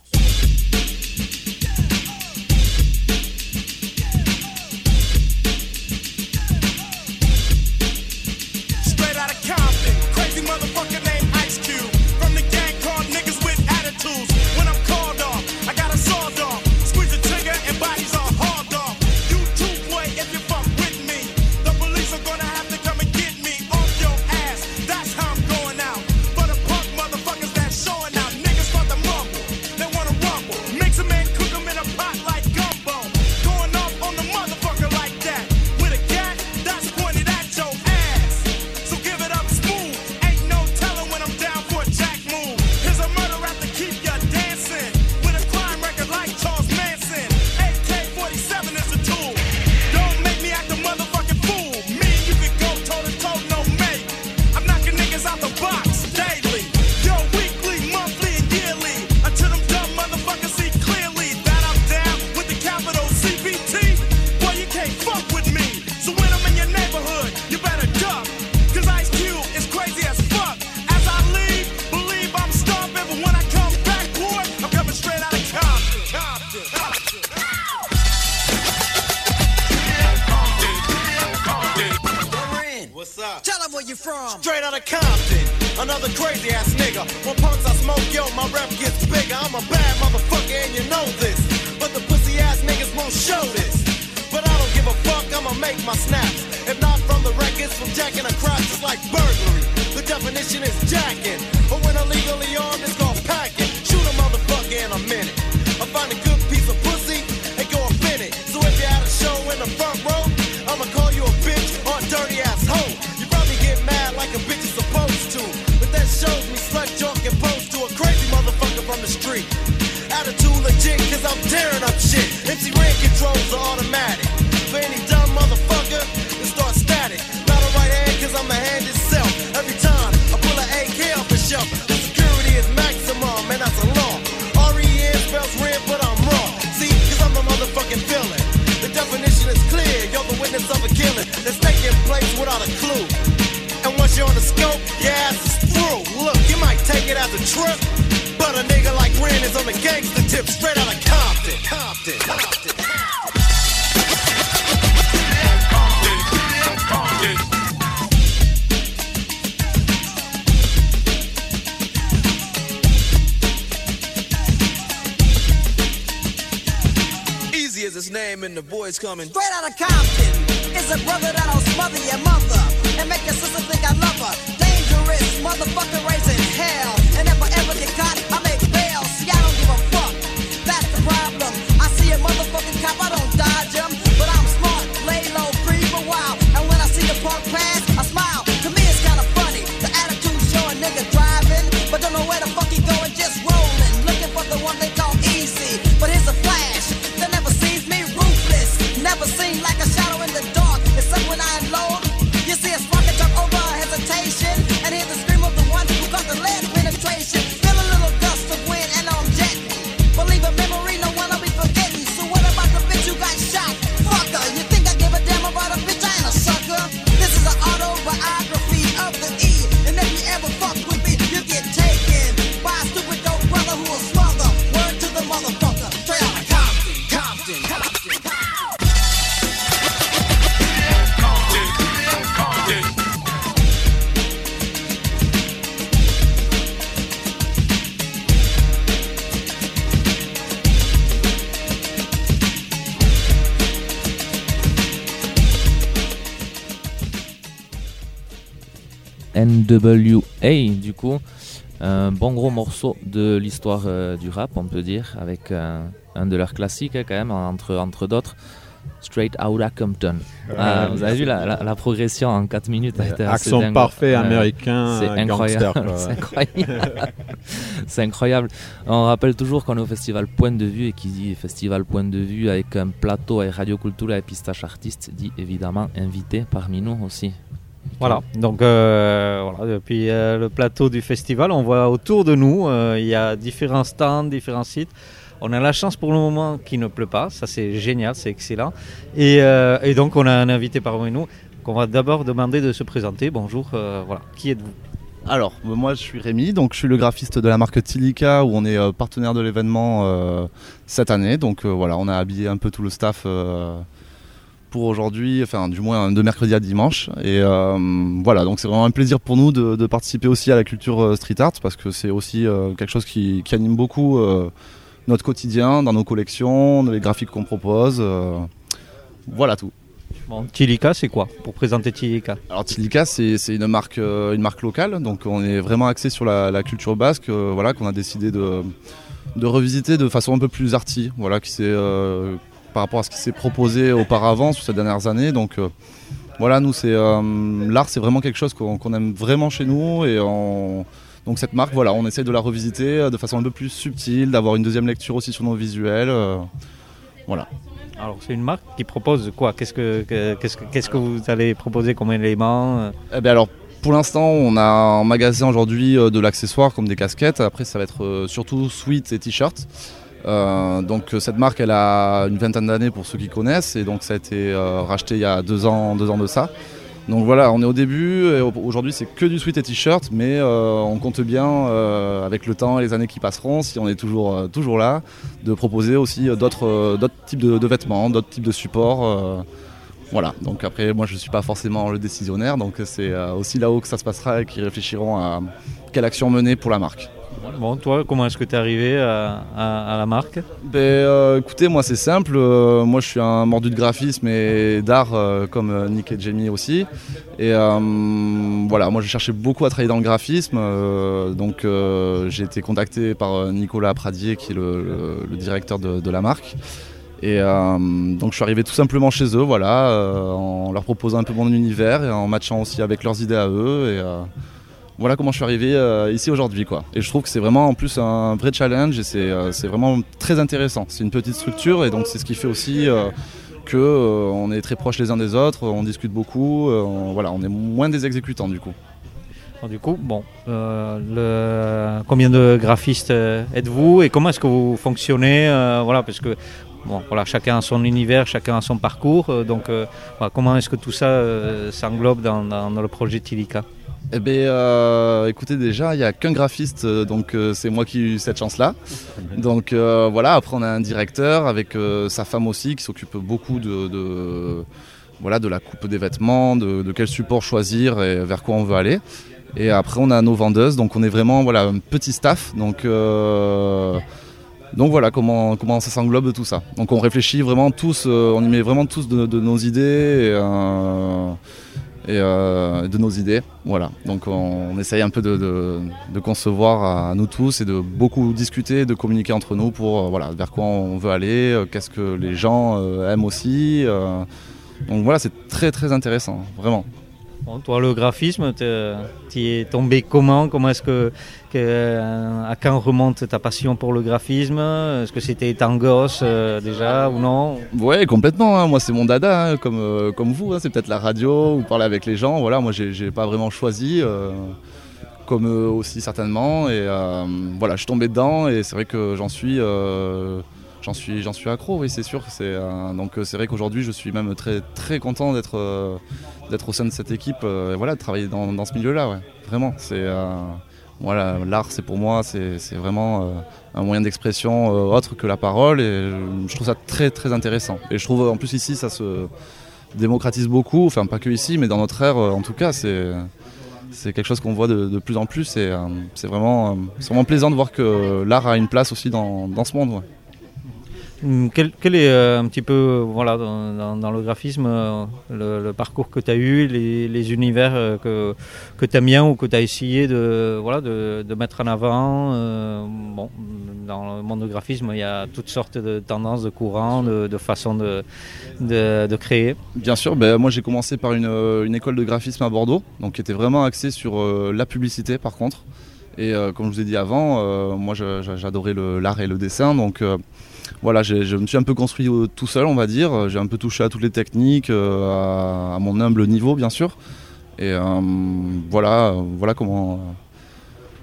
coming. NWA du coup. Un bon gros morceau de l'histoire euh, du rap, on peut dire, avec euh, un de leurs classiques hein, quand même, entre, entre d'autres. Straight Outta Compton. Ah, vous avez vu la, progression en 4 minutes. Accent parfait américain. C'est euh, incroyable. C'est incroyable. On rappelle toujours qu'on est au festival Point de Vue et qui dit festival Point de Vue avec un plateau et Radio Cultura et Pistache Artiste dit évidemment invité parmi nous aussi. Voilà, donc euh, voilà, depuis euh, le plateau du festival, on voit autour de nous, euh, il y a différents stands, différents sites. On a la chance pour le moment qu'il ne pleut pas, ça c'est génial, c'est excellent. Et, donc on a un invité parmi nous qu'on va d'abord demander de se présenter. Bonjour, voilà, qui êtes-vous? Alors, euh, moi je suis Rémi, donc je suis le graphiste de la marque Tilica où on est partenaire de l'événement cette année. Donc voilà, on a habillé un peu tout le staff pour aujourd'hui, enfin du moins de mercredi à dimanche. Et euh, voilà, donc c'est vraiment un plaisir pour nous de, de participer aussi à la culture euh, street art parce que c'est aussi euh, quelque chose qui, qui anime beaucoup euh, notre quotidien dans nos collections, dans les graphiques qu'on propose. voilà tout. Bon, Tilika, c'est quoi Pour présenter Tilika. Alors Tilika, c'est une marque, une marque locale, donc on est vraiment axé sur la, la culture basque, voilà, qu'on a décidé de, de revisiter de façon un peu plus arty, voilà, qui s'est, euh, par rapport à ce qui s'est proposé auparavant sur ces dernières années. Donc euh, voilà, nous, c'est euh, l'art, c'est vraiment quelque chose qu'on aime vraiment chez nous et on- donc cette marque, voilà, on essaie de la revisiter euh, de façon un peu plus subtile, d'avoir une deuxième lecture aussi sur nos visuels. euh, voilà. Alors c'est une marque qui propose quoi? Qu'est-ce que que- vous allez proposer comme élément Eh ben alors, pour l'instant, on a en magasin aujourd'hui de l'accessoire comme des casquettes. Après, ça va être surtout sweats et t-shirts. Euh, donc euh, cette marque, elle a une vingtaine d'années pour ceux qui connaissent, et donc ça a été euh, racheté il y a deux ans, deux ans de ça. Donc voilà, on est au début. et au- Aujourd'hui, c'est que du sweat et t-shirt, mais on compte bien, avec le temps et les années qui passeront, si on est toujours, toujours là, de proposer aussi d'autres types de, vêtements, d'autres types de supports. voilà, donc après, moi je ne suis pas forcément le décisionnaire, donc c'est aussi là-haut que ça se passera et qu'ils réfléchiront à quelle action mener pour la marque. Bon, toi, comment est-ce que tu es arrivé à, la marque Ben, euh, écoutez, moi c'est simple, euh, moi je suis un mordu de graphisme et d'art euh, comme Nick et Jamie aussi. Et voilà, moi je cherchais beaucoup à travailler dans le graphisme, donc j'ai été contacté par Nicolas Pradier qui est le, directeur de, la marque. Et donc je suis arrivé tout simplement chez eux, voilà, en leur proposant un peu mon univers et en matchant aussi avec leurs idées à eux. Voilà comment je suis arrivé euh, ici aujourd'hui quoi. Et je trouve que c'est vraiment en plus un vrai challenge et c'est euh, c'est vraiment très intéressant. C'est une petite structure et donc c'est ce qui fait aussi euh, que euh, on est très proches les uns des autres, on discute beaucoup, on- voilà, on est moins des exécutants du coup. Du coup, bon, combien de graphistes êtes-vous et comment est-ce que vous fonctionnez Voilà, parce que chacun a son univers, chacun a son parcours. donc, comment est-ce que tout ça s'englobe dans, dans- dans le projet Tilika? Eh bien, euh, écoutez, déjà, il n'y a qu'un graphiste, euh, donc euh, c'est moi qui ai eu cette chance-là. Donc voilà, après on a un directeur avec sa femme aussi qui s'occupe beaucoup de, voilà, de la coupe des vêtements, de, quel support choisir et vers quoi on veut aller. Et après on a nos vendeuses, donc on est vraiment voilà, un petit staff. Donc, donc voilà comment, comment ça s'englobe tout ça. Donc on réfléchit vraiment tous, on y met vraiment tous de, nos idées. Et euh, de nos idées. Voilà. Donc on, essaye un peu de, concevoir à nous tous et de beaucoup discuter, de communiquer entre nous pour euh, voilà, vers quoi on veut aller, euh, qu'est-ce que les gens aiment aussi. donc voilà, c'est très très intéressant, vraiment. Toi, le graphisme, tu es tombé comment? Comment est-ce que, euh, à quand remonte ta passion pour le graphisme? Est-ce que c'était étant gosse euh, déjà ou non? Ouais, complètement. hein. Moi, c'est mon dada, hein, comme, euh, comme vous. hein. C'est peut-être la radio ou parler avec les gens. Voilà, moi, j'ai pas vraiment choisi, comme eux aussi certainement. Et voilà, je suis tombé dedans et c'est vrai que j'en suis, suis, suis accro. Oui, c'est sûr. Donc c'est vrai qu'aujourd'hui, je suis même très très content d'être au sein de cette équipe. et voilà, de travailler dans, dans ce milieu-là. Ouais. Vraiment, c'est voilà, l'art, c'est pour moi, c'est vraiment euh, un moyen d'expression euh, autre que la parole et je, trouve ça très très intéressant. Et je trouve en plus ici ça se démocratise beaucoup, enfin pas que ici mais dans notre ère euh, en tout cas c'est quelque chose qu'on voit de, plus en plus et c'est vraiment, plaisant de voir que l'art a une place aussi dans, ce monde. Hum, Quel, est euh, un petit peu, voilà, dans, le graphisme, euh, le, parcours que tu as eu, les, univers euh, que, tu aimes bien ou que tu as essayé de, mettre en avant dans le monde du graphisme, il y a toutes sortes de tendances, de courants, de, façons de, créer. Bien sûr, ben, moi j'ai commencé par une, école de graphisme à Bordeaux, donc qui était vraiment axée sur la publicité par contre. Et comme je vous ai dit avant, moi j'adorais l'art et le dessin, donc voilà, je me suis un peu construit euh, tout seul, on va dire. J'ai un peu touché à toutes les techniques, euh, à, mon humble niveau bien sûr. Et euh, voilà, voilà comment.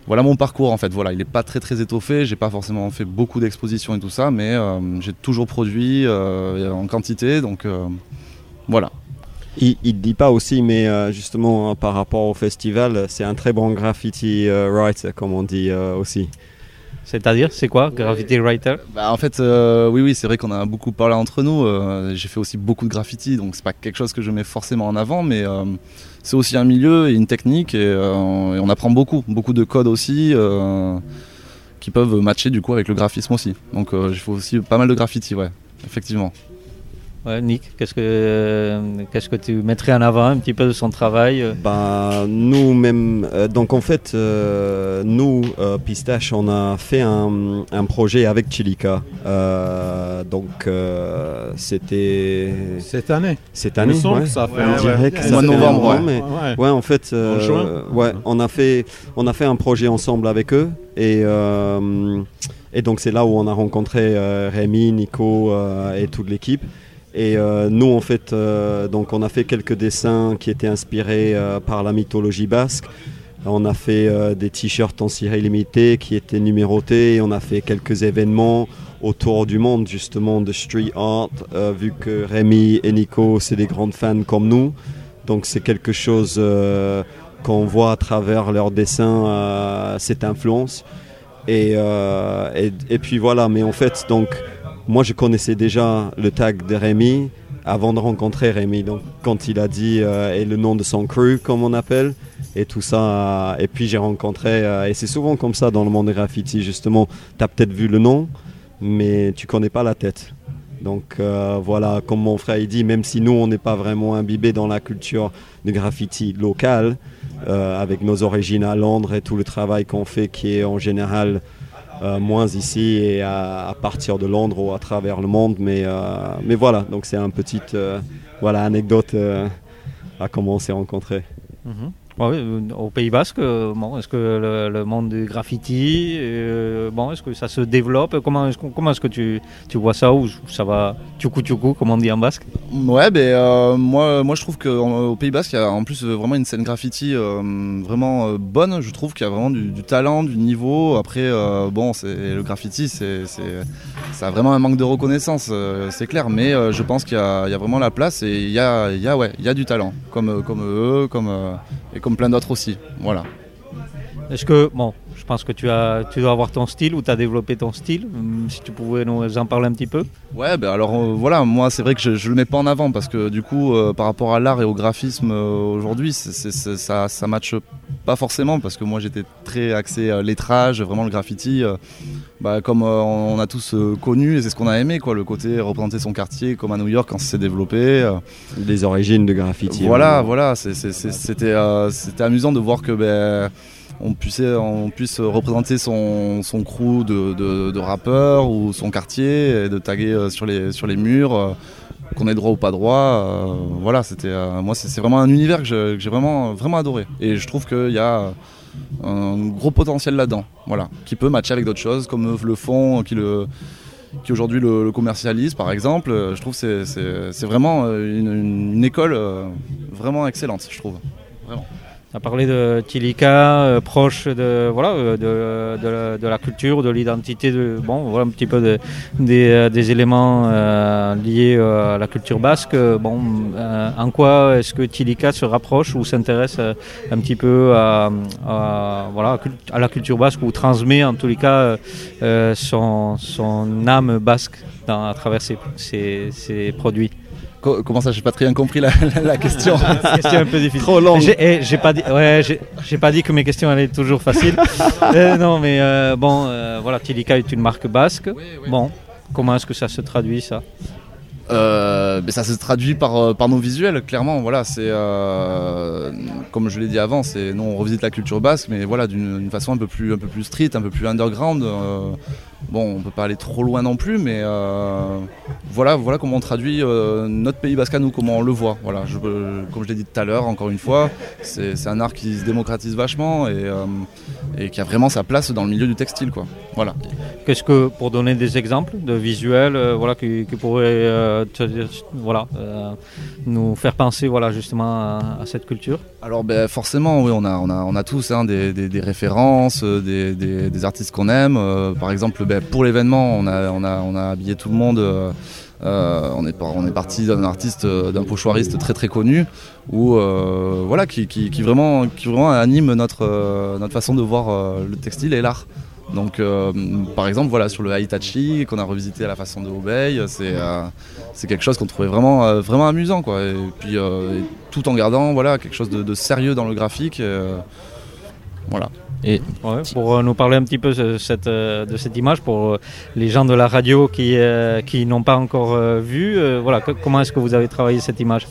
voilà mon parcours en fait. Voilà, il n'est pas très très étoffé. J'ai pas forcément fait beaucoup d'expositions et tout ça, mais j'ai toujours produit en quantité, donc voilà. Il ne dit pas aussi, mais justement hein, par rapport au festival, c'est un très bon graffiti writer, comme on dit aussi. C'est-à-dire, c'est quoi Graffiti Writer Bah, en fait, euh, oui, oui, c'est vrai qu'on a beaucoup parlé entre nous. euh, J'ai fait aussi beaucoup de graffiti, donc c'est pas quelque chose que je mets forcément en avant, mais euh, c'est aussi un milieu et une technique, et, euh, et on apprend beaucoup, beaucoup de codes aussi. euh, qui peuvent matcher du coup avec le graphisme aussi. Donc euh, j'ai fait aussi pas mal de graffiti, ouais, effectivement. Ouais, Nick, qu'est-ce que, euh, qu'est-ce que tu mettrais en avant un petit peu de son travail euh Bah, nous même, euh, donc en fait, euh, nous, euh, Pistache, on a fait un, un projet avec Chilica. Euh, donc euh, c'était Cette année. cette année. ouais. que ça fait ouais, ça mois de fait un novembre, ouais. mais- Ouais. Ouais, en fait, euh, juin ouais, on a fait, on a fait un projet ensemble avec eux et euh, et donc c'est là où on a rencontré euh, Rémi, Nico euh, et toute l'équipe. Et euh, nous, en fait, euh, donc on a fait quelques dessins qui étaient inspirés euh, par la mythologie basque. On a fait des t-shirts en ciré limité qui étaient numérotés. On a fait quelques événements autour du monde justement de street art, vu que Rémi et Nico, c'est des grandes fans comme nous. Donc c'est quelque chose qu'on voit à travers leurs dessins, cette influence. Et, et puis voilà, mais en fait, donc moi je connaissais déjà le tag de Rémi avant de rencontrer Rémi. Donc quand il a dit euh, et le nom de son crew, comme on appelle, et tout ça. euh, et puis j'ai rencontré, euh, et c'est souvent comme ça dans le monde des graffiti, justement, tu as peut-être vu le nom, mais tu connais pas la tête. Donc voilà, comme mon frère il dit, même si nous on n'est pas vraiment imbibés dans la culture du graffiti local, euh, avec nos origines à Londres et tout le travail qu'on fait qui est en général euh, moins ici et à, partir de Londres ou à travers le monde, mais, euh, mais voilà, donc c'est un petit euh, voilà, anecdote à comment on s'est rencontrés. Mhm. Ouais, euh, au Pays Basque, euh, bon, est-ce que le, monde du graffiti, euh, bon, est-ce que ça se développe? Comment est-ce, comment est-ce que tu, tu vois ça ou ça va tchoukou tchoukou, comme on dit en basque? Ouais, ben moi, moi je trouve qu'au Pays Basque, il y a en plus vraiment une scène graffiti vraiment bonne. Je trouve qu'il y a vraiment du, talent, du niveau. Après, bon, c'est le graffiti, c'est, ça a vraiment un manque de reconnaissance, c'est clair. Mais je pense qu'il y y a vraiment la place et il y a, il y a, ouais, il y a du talent, comme, comme eux, comme et comme plein d'autres aussi. Voilà. Est-ce que, bon, je pense que tu, as, tu dois avoir ton style ou tu as développé ton style. Hum, Si tu pouvais nous en parler un petit peu. Ouais, ben alors euh, voilà, moi c'est vrai que je, je le mets pas en avant parce que du coup, euh, par rapport à l'art et au graphisme euh, aujourd'hui, ça, ça matche pas forcément parce que moi j'étais très axé lettrage, vraiment le graffiti, euh, bah, comme euh, on a tous euh, connu et c'est ce qu'on a aimé, quoi, le côté représenter son quartier comme à New York quand ça s'est développé. euh, Les origines de graffiti. voilà, voilà, euh, c'était amusant de voir que ben, on, puisse, représenter son, crew de, rappeurs ou son quartier et de taguer euh, sur les, murs, euh, qu'on ait droit ou pas droit. euh, voilà, c'était moi c'est vraiment un univers que j'ai vraiment, adoré. Et je trouve qu'il y a un gros potentiel là-dedans, voilà, qui peut matcher avec d'autres choses comme le font, qui aujourd'hui le, commercialise par exemple, je trouve que c'est- vraiment une, école vraiment excellente, je trouve. Tu as parlé de Tilika, euh, proche de, voilà, euh, de, de la, culture, de l'identité, de, bon, voilà un petit peu euh, des éléments liés à la culture basque. Bon, en quoi est-ce que Tilika se rapproche ou s'intéresse un petit peu à, voilà, à la culture basque ou transmet en tous les cas son, son âme basque à travers ses- ses produits? Co- comment ça, j'ai pas très bien compris la, la- la question. Question un peu difficile. Trop long. J'ai eh, j'ai pas dit, ouais, j'ai pas dit que mes questions allaient être toujours faciles. Euh, non, mais euh, bon, euh, voilà, Tilika est une marque basque. Bon, comment est-ce que ça se traduit ça? Euh, mais ça se traduit par, par nos visuels, clairement. Voilà, c'est euh, comme je l'ai dit avant, c'est nous on revisite la culture basque, mais voilà d'une d'une façon un peu plus un peu plus street, un peu plus underground. euh, bon, on peut pas aller trop loin non plus, mais euh, voilà voilà comment on traduit euh, notre pays basque à nous, comment on le voit. Voilà, comme je l'ai dit tout à l'heure, encore une fois, c'est un art qui se démocratise vachement et, euh, et qui a vraiment sa place dans le milieu du textile, quoi. Voilà. Qu'est-ce que, pour donner des exemples de visuels, voilà, qui, pourraient nous faire penser, voilà, justement à cette culture? Alors ben, forcément, oui, on a, tous hein, des, références, euh, des, artistes qu'on aime. Euh, par exemple, ben, pour l'événement, on a, habillé tout le monde. euh, on, est, parti d'un artiste, d'un pochoiriste très très connu, voilà, qui, vraiment, anime notre, façon de voir le textile et l'art. Donc, euh, par exemple, voilà, sur le Hitachi qu'on a revisité à la façon de Obey, c'est euh, c'est quelque chose qu'on trouvait vraiment, euh, vraiment amusant, quoi. Et puis, euh, et tout en gardant, voilà, quelque chose de, de sérieux dans le graphique. euh, voilà. Et Ouais, pour euh, nous parler un petit peu de cette, euh, de cette image, pour euh, les gens de la radio qui, euh, qui n'ont pas encore euh, vu, euh, voilà, que- comment est-ce que vous avez travaillé cette image?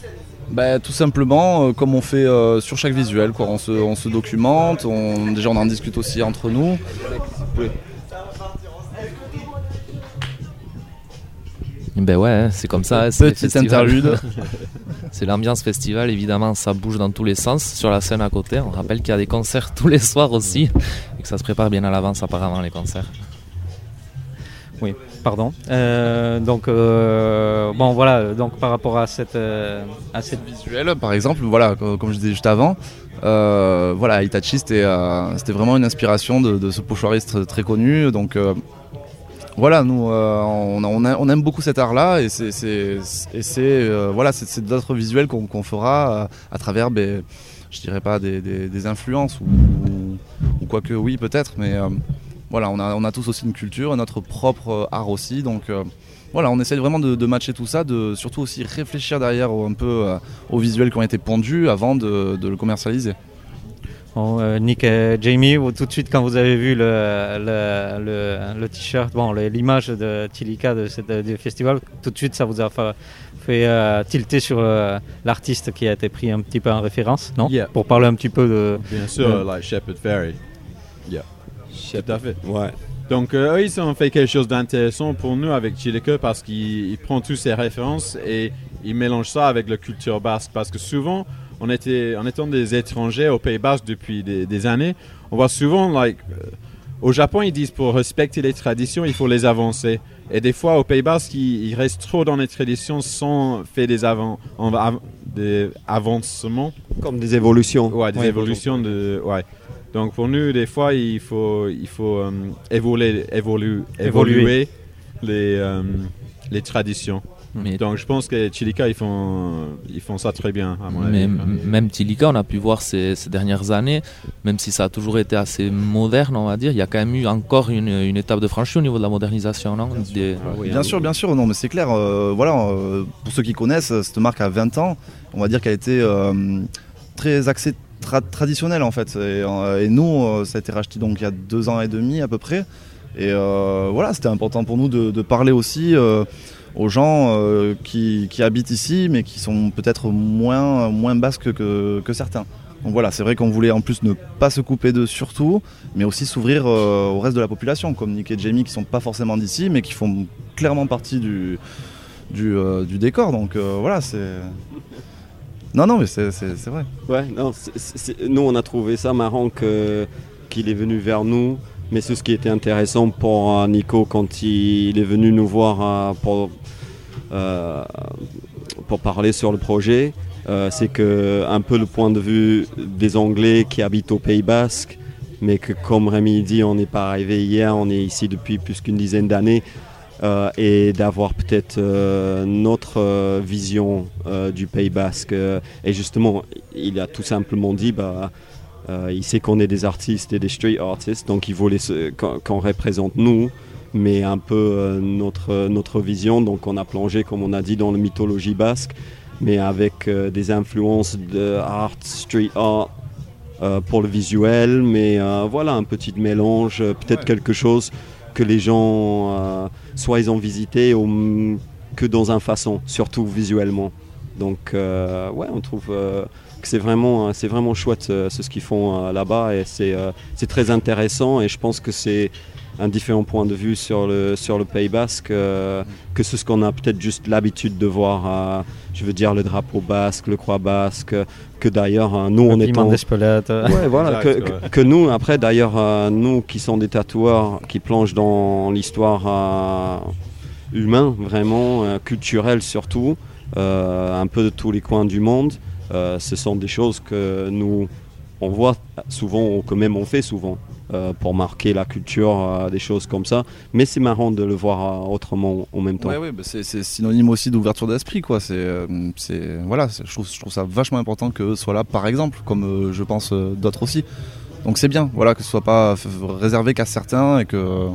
Bah, tout simplement, euh, comme on fait euh, sur chaque visuel, quoi. On, se, on se documente, on, déjà on en discute aussi entre nous. ben ouais, hein, c'est comme ça. les Petite interlude. C'est l'ambiance festival, évidemment, ça bouge dans tous les sens. Sur la scène à côté, on rappelle qu'il y a des concerts tous les soirs aussi, et que ça se prépare bien à l'avance apparemment les concerts. Oui, Euh, donc, euh, bon, voilà, donc par rapport à cette, euh, à cette visuel, par exemple, voilà, co- comme je disais juste avant, voilà, Hitachi, c'était vraiment une inspiration de, ce pochoiriste très, connu. Donc, voilà, nous, on, aime beaucoup cet art-là, et c'est voilà, d'autres visuels qu'on fera à travers, je dirais pas des, influences ou, ou quoique oui, peut-être, mais voilà, on a, on a tous aussi une culture, notre propre euh, art aussi, donc. euh, voilà, on essaye vraiment de, de matcher tout ça, de surtout aussi réfléchir derrière au- un peu euh, aux visuels qui ont été pondus avant de, de le commercialiser. Bon, euh, Nick et Jamie, vous, tout de suite quand vous avez vu le, le, le- le t-shirt, bon, l'image de Tilika de cette, du festival, tout de suite ça vous a fa- fait euh, tilter sur euh, l'artiste qui a été pris un petit peu en référence, non? Yeah. Pour parler un petit peu de... Bien sûr, like Shepherd Ferry. Yeah. Tout à fait. Ouais. Donc, euh, eux, ils ont fait quelque chose d'intéressant pour nous avec Chileke parce qu'il il prend toutes ces références et il mélange ça avec la culture basque. Parce que souvent, on était, en étant des étrangers au Pays Basque depuis des, des années, on voit souvent, like, euh, au Japon, ils disent pour respecter les traditions, il faut les avancer. Et des fois, au Pays Basque, ils, ils restent trop dans les traditions sans faire des, avant, av- des avancements. Comme des évolutions. Ouais, des Ouais, évolutions de. Ouais. Donc pour nous, des fois, il faut, il faut euh, évoluer, évoluer, Évoluer. les, euh, les traditions. Mais, Donc je pense que Chilika, ils font, ils font ça très bien, à mon mais avis. m- même Tilika, on a pu voir ces, ces dernières années, même si ça a toujours été assez moderne, on va dire, il y a quand même eu encore une, une étape de franchie au niveau de la modernisation, non? Des- bien sûr, bien sûr, non, mais c'est clair. euh, voilà, euh, pour ceux qui connaissent, cette marque a 20 ans. On va dire qu'elle a été euh, très axée tra- traditionnelle en fait. Et, euh, nous, euh, ça a été racheté donc il y a deux ans et demi à peu près. Et euh, voilà, c'était important pour nous de, parler aussi aux gens qui, habitent ici, mais qui sont peut-être moins, moins basques que, certains. Donc voilà, c'est vrai qu'on voulait en plus ne pas se couper de surtout, mais aussi s'ouvrir au reste de la population, comme Nick et Jamie qui sont pas forcément d'ici, mais qui font clairement partie du, décor. Donc voilà, c'est. Non, non, mais c'est vrai. Ouais, non, nous on a trouvé ça marrant qu'il est venu vers nous, mais c'est ce qui était intéressant pour euh, Nico quand il, est venu nous voir euh, pour, euh, pour parler sur le projet. c'est que un peu le point de vue des Anglais qui habitent au Pays Basque, mais que comme Rémi dit, on n'est pas arrivé hier, on est ici depuis plus qu'une dizaine d'années. Euh, et d'avoir peut-être euh, notre euh, vision du Pays Basque. et justement, il a tout simplement dit, bah, il sait qu'on est des artistes et des street artists, donc il voulait qu'on représente nous, mais un peu notre, notre vision. Donc on a plongé, comme on a dit, dans la mythologie basque, mais avec des influences de art, street art. euh, pour le visuel, mais euh, voilà un petit mélange, euh, peut-être quelque chose que les gens, euh, soit ils ont visité que dans un façon, surtout visuellement. Donc, euh, ouais, on trouve euh, que c'est vraiment, c'est vraiment chouette c'est ce qu'ils font là-bas et c'est c'est très intéressant et je pense que c'est un différent point de vue sur le, sur le Pays Basque euh, que ce qu'on a peut-être juste l'habitude de voir, euh, je veux dire, le drapeau basque, le croix basque, que d'ailleurs, euh, nous, on est en... d'Espelette. Ouais, voilà, que, que- que nous, après, d'ailleurs, euh, nous qui sommes des tatoueurs, qui plongent dans l'histoire euh, humaine, vraiment, euh, culturelle surtout, euh, un peu de tous les coins du monde, euh, ce sont des choses que nous, on voit souvent, ou que même on fait souvent, euh, pour marquer la culture, euh, des choses comme ça. Mais c'est marrant de le voir euh, autrement en même temps. Ouais, ouais, bah c'est synonyme aussi d'ouverture d'esprit, quoi. Voilà, je trouve, je trouve ça vachement important que soit là, par exemple, comme je pense d'autres aussi. Donc c'est bien, voilà, que ce soit pas réservé qu'à certains et que,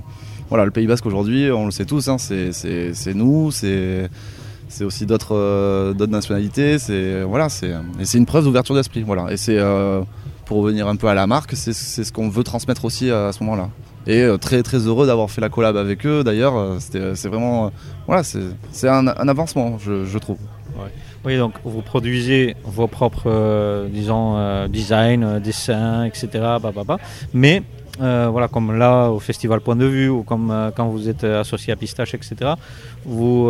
voilà, le Pays Basque aujourd'hui, on le sait tous, hein, c'est, nous, c'est, c'est aussi d'autres, nationalités, c'est, voilà, c'est, et c'est une preuve d'ouverture d'esprit, voilà. Et c'est, pour revenir un peu à la marque, c'est, ce qu'on veut transmettre aussi à, ce moment-là. Et euh, très très heureux d'avoir fait la collab avec eux. D'ailleurs, euh, c'est vraiment, euh, voilà, c'est, un, un avancement, je, trouve. Oui, donc vous produisez vos propres, euh, disons, euh, design, euh, dessins, etc. bah, bah, bah. Mais euh, voilà, comme là au Festival Point de Vue ou comme euh, quand vous êtes euh, associé à Pistache, etc. Vous,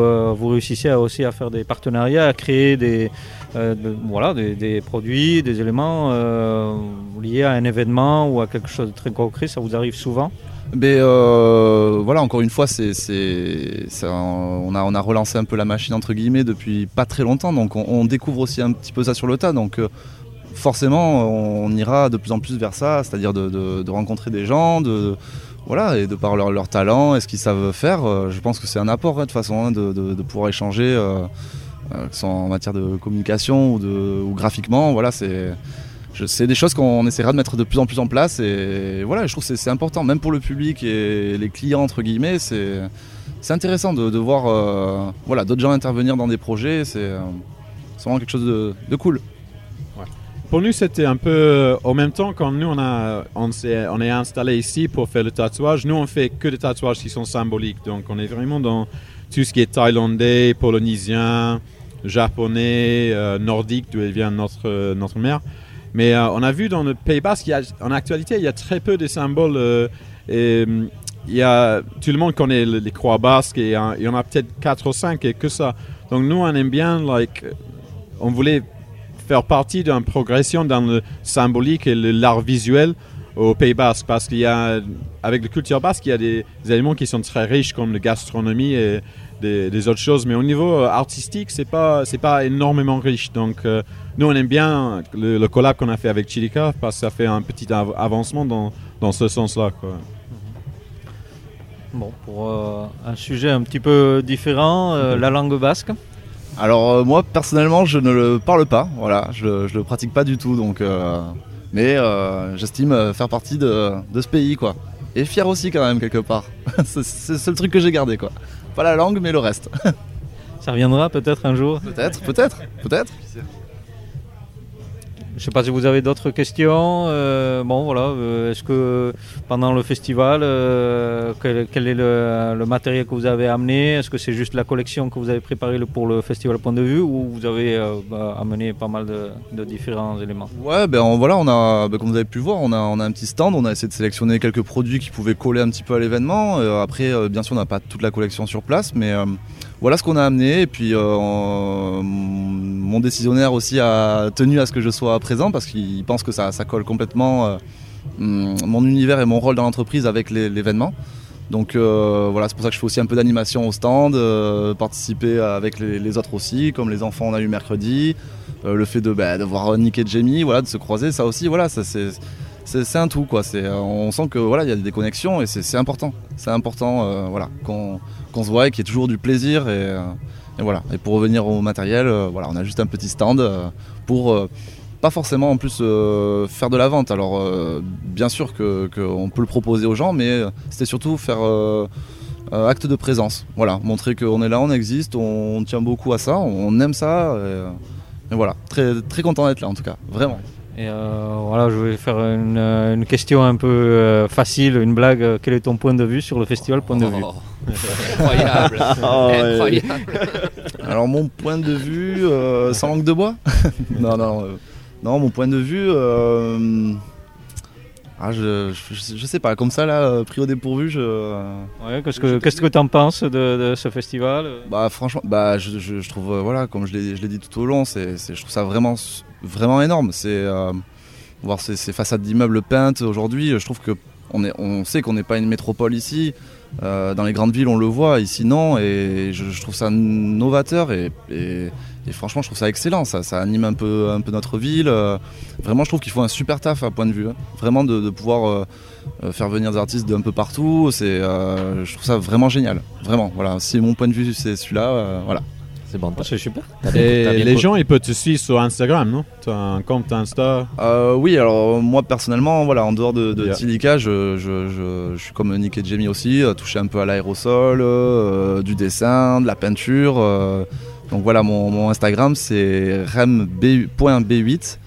réussissez aussi à faire des partenariats, à créer des, des, produits, des éléments liés à un événement ou à quelque chose de très concret. Ça vous arrive souvent? Mais euh, voilà, encore une fois, c'est, on, a, relancé un peu la machine entre guillemets depuis pas très longtemps, donc on, découvre aussi un petit peu ça sur le tas. Donc forcément, on ira de plus en plus vers ça, c'est-à-dire de, rencontrer des gens, de voilà, et de par leur, leur talent et ce qu'ils savent faire. euh, je pense que c'est un apport hein, de toute façon hein, de, pouvoir échanger, euh, euh, que ce soit en matière de communication ou, graphiquement. Voilà, c'est des choses qu'on essaiera de mettre de plus en plus en place et voilà, je trouve que c'est- important, même pour le public et les clients, entre guillemets, c'est intéressant de, voir voilà, d'autres gens intervenir dans des projets, c'est vraiment quelque chose de cool. Pour nous, c'était un peu euh, en même temps quand nous on a on s'est on est installé ici pour faire le tatouage. Nous on fait que des tatouages qui sont symboliques, donc on est vraiment dans tout ce qui est thaïlandais, polynésien, japonais, euh, nordique d'où vient notre euh, notre mère. Mais on a vu dans le Pays Basque, en actualité, il y a très peu de symboles. il y a, tout le monde connaît le- les croix basques et il y en a peut-être 4 ou 5 et que ça. Donc nous, on aime bien, like, on voulait faire partie d'une progression dans le symbolique et l'art visuel au Pays Basque parce qu'il y a, avec la culture basque, il y a des, des éléments qui sont très riches comme la gastronomie et des, des autres choses, mais au niveau euh, artistique, c'est pas, c'est pas énormément riche. Donc, euh, nous, on aime bien le, le collab qu'on a fait avec Chilika parce que ça fait un petit av- avancement dans, dans ce sens-là. quoi. Bon, pour euh, un sujet un petit peu différent, euh, la langue basque. Alors euh, moi personnellement je ne le parle pas, voilà, je, je le pratique pas du tout donc euh, mais euh, j'estime faire partie de, de ce pays quoi. Et fier aussi quand même quelque part. c'est c'est le seul truc que j'ai gardé quoi. Pas la langue mais le reste. Ça reviendra peut-être un jour. peut-être, peut-être, peut-être. Je sais pas si vous avez d'autres questions. euh, bon, voilà. euh, Est-ce que pendant le festival, euh, quel, est le, matériel que vous avez amené? Est-ce que c'est juste la collection que vous avez préparée pour le festival Point de Vue ou vous avez bah, amené pas mal de, différents éléments? Ouais, ben voilà, on a, ben, comme vous avez pu voir, on a, on a un petit stand, on a essayé de sélectionner quelques produits qui pouvaient coller un petit peu à l'événement. Après, bien sûr, on n'a pas toute la collection sur place, mais voilà ce qu'on a amené. Et puis, euh, on- mon décisionnaire aussi a tenu à ce que je sois présent parce qu'il pense que ça, ça colle complètement euh, hum, mon univers et mon rôle dans l'entreprise avec l'événement. Donc euh, voilà, c'est pour ça que je fais aussi un peu d'animation au stand, participer avec les, autres aussi, comme les enfants on a eu mercredi, le fait de, bah, voir Nick et Jamie, voilà, de se croiser, ça aussi, voilà, ça, c'est, c'est, un tout quoi. On sent que voilà, il y a des connexions et c'est, important. C'est important, voilà, qu'on se voit et qu'il y ait toujours du plaisir et, euh, voilà. Et pour revenir au matériel, euh, voilà, on a juste un petit stand euh, pour pas forcément en plus faire de la vente. Alors bien sûr qu'on peut le proposer aux gens, mais c'était surtout faire acte de présence. Voilà, montrer qu'on est là, on existe, on, tient beaucoup à ça, on aime ça. Et, voilà, très content d'être là en tout cas, vraiment. Et euh, voilà, je vais faire une, euh, une question un peu euh, facile, une blague. Quel est ton point de vue sur le festival Point de vue Oh, Incroyable. Ah ouais. Incroyable. Alors mon point de vue, euh, sans langue de bois? Non, non, euh, non, mon point de vue, euh, ah, je, je, je sais pas, comme ça là, euh, pris au dépourvu, je, Ouais, Qu'est-ce que qu'est-ce que tu en penses de, de ce festival bah franchement, bah je, trouve, euh, voilà, comme je l'ai je l'ai dit tout au long, c'est, je trouve ça vraiment, vraiment énorme. C'est euh, voir ces, ces façades d'immeubles peintes aujourd'hui, je trouve que on est, on sait qu'on n'est pas une métropole ici. Euh, dans les grandes villes, on le voit, ici non, et je, je trouve ça novateur et, et- et franchement, je trouve ça excellent. Ça, ça anime un peu, un peu notre ville. Euh, vraiment, je trouve qu'il faut un super taf à point de vue. hein. Vraiment, de, de pouvoir euh, euh, faire venir des artistes d'un peu partout, c'est, euh, je trouve ça vraiment génial. Vraiment, voilà. Si mon point de vue c'est celui-là, euh, voilà. C'est bon. C'est super. Et les gens, ils peuvent te suivre sur Instagram, non? Tu as un compte Insta? Euh, oui, alors moi personnellement, voilà, en dehors de, de Yeah. Tilika, je, je, je, je suis comme Nick et Jamie aussi, touché un peu à l'aérosol, euh, du dessin, de la peinture. euh, donc voilà, mon, mon Instagram c'est rem.b8.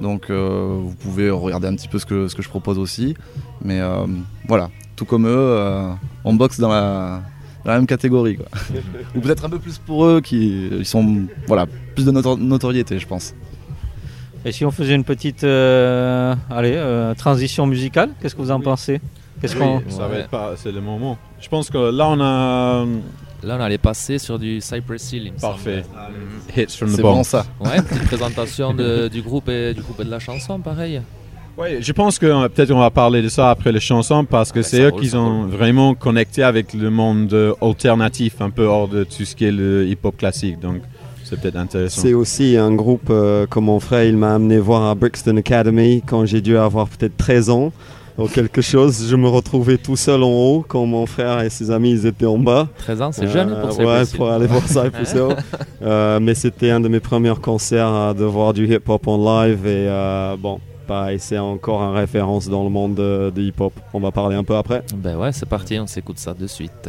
Donc euh, vous pouvez regarder un petit peu ce que, ce que je propose aussi. Mais euh, voilà, tout comme eux, euh, on boxe dans la, dans la même catégorie. Quoi. Ou peut-être un peu plus pour eux qui ils sont voilà, plus de notor- notoriété, je pense. Et si on faisait une petite euh, allez, euh, transition musicale, qu'est-ce que vous en pensez? Qu'est-ce qu'on Ça va être pas, c'est le moment. Je pense que là, on a Là, on allait passer sur du Cypress Hill. parfait. semble. Hits from the bon ça. Ouais, une petite présentation de- du groupe et du groupe et de la chanson, pareil. Ouais, je pense que euh, peut-être on va parler de ça après les chansons parce que Ah ben, c'est eux qui ont vraiment connecté avec le monde euh, alternatif, un peu hors de tout ce qui est le hip-hop classique. Donc, c'est peut-être intéressant. C'est aussi un groupe euh, que mon frère il m'a amené voir à Brixton Academy quand j'ai dû avoir peut-être 13 ans ou quelque chose. Je me retrouvais tout seul en haut quand mon frère et ses amis ils étaient en bas. 13 ans, c'est jeune Euh, pour Ouais, Cypress Hill. pour aller voir Cypress Hill. Euh, mais c'était un de mes premiers concerts euh, de voir du hip-hop en live et euh, bon, pareil, c'est encore une référence dans le monde de, de hip-hop. On va parler un peu après. Ben ouais, c'est parti, on s'écoute ça de suite.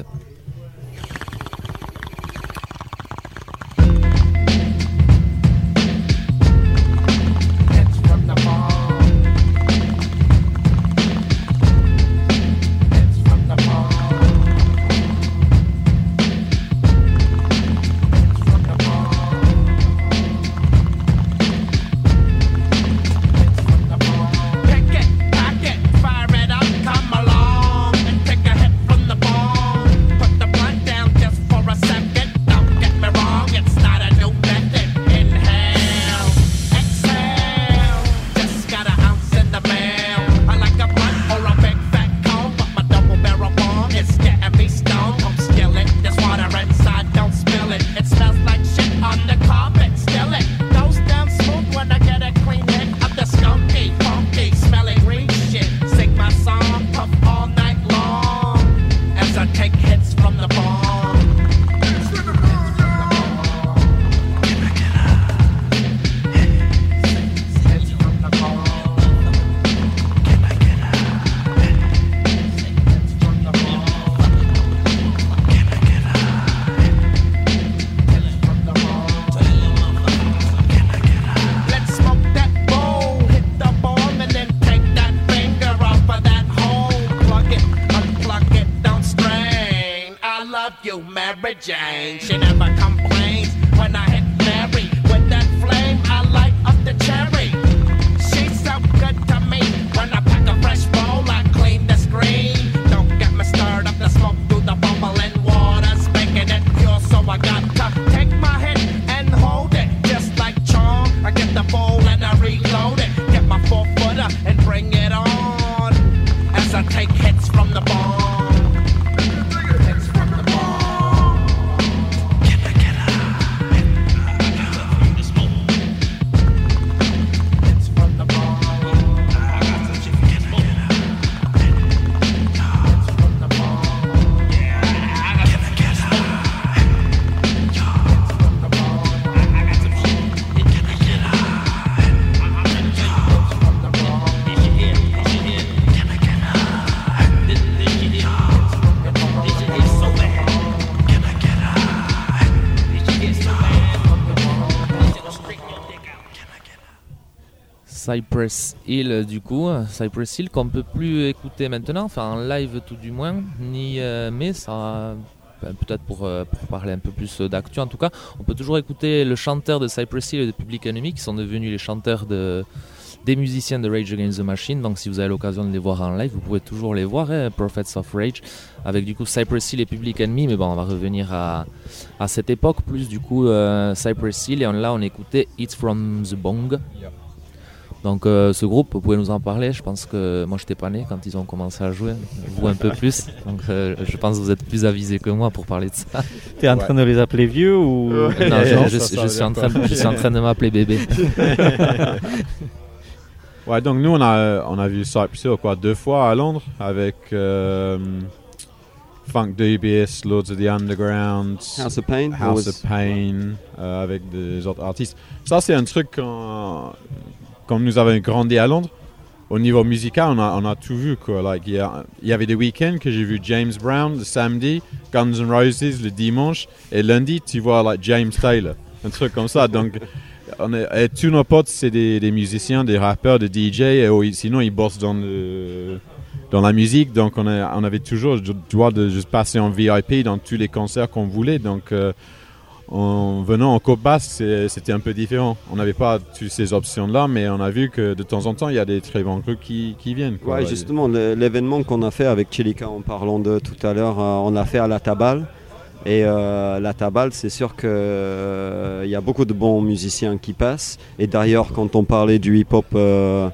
Cypress Hill euh, du coup, Cypress Hill qu'on peut plus écouter maintenant, enfin en live tout du moins, ni euh, mais ça ben, peut-être pour, euh, pour parler un peu plus d'actu en tout cas, on peut toujours écouter le chanteur de Cypress Hill et de Public Enemy qui sont devenus les chanteurs de des musiciens de Rage Against the Machine. Donc si vous avez l'occasion de les voir en live, vous pouvez toujours les voir, hein, Prophets of Rage, avec du coup Cypress Hill et Public Enemy. Mais bon, on va revenir à, à cette époque, plus du coup euh, Cypress Hill. Et on- là, on écoutait It's From the Bong. Donc euh, ce groupe, vous pouvez nous en parler. Je pense que moi, j'étais pas né quand ils ont commencé à jouer. Vous un peu plus. Donc euh, je pense que vous êtes plus avisé que moi pour parler de ça. T'es en train de les appeler vieux ou non, je, je- je suis en train, quoi je suis en train de m'appeler bébé. Ouais, donc nous, on a, on a vu Cypress Hill quoi, deux fois à Londres avec euh, Funk Dubious, Lords of the Underground, House of Pain House was- of Pain, euh, avec des autres artistes. Ça, c'est un truc quand, quand nous avons grandi à Londres. Au niveau musical, on a, tout vu. Like, il, y avait des week-ends que j'ai vu James Brown le samedi, Guns N' Roses le dimanche, et lundi, tu vois James Taylor. Un truc comme ça. Donc, on et tous nos potes, c'est des, musiciens, des rappeurs, des DJ, et sinon, ils bossent dans, dans la musique. Donc, on avait toujours le droit de juste passer en VIP dans tous les concerts qu'on voulait. Donc, euh, en venant en Côte Basque, c'était un peu différent. On n'avait pas toutes ces options-là, mais on a vu que de temps en temps, il y a des très bons qui, viennent. quoi. Ouais, justement, l'événement qu'on a fait avec Chilika en parlant de tout à l'heure, euh, on l'a fait à la Tabale. Et euh, la Tabale, c'est sûr qu'il y a beaucoup de bons musiciens qui passent. Et d'ailleurs, quand on parlait du hip-hop euh,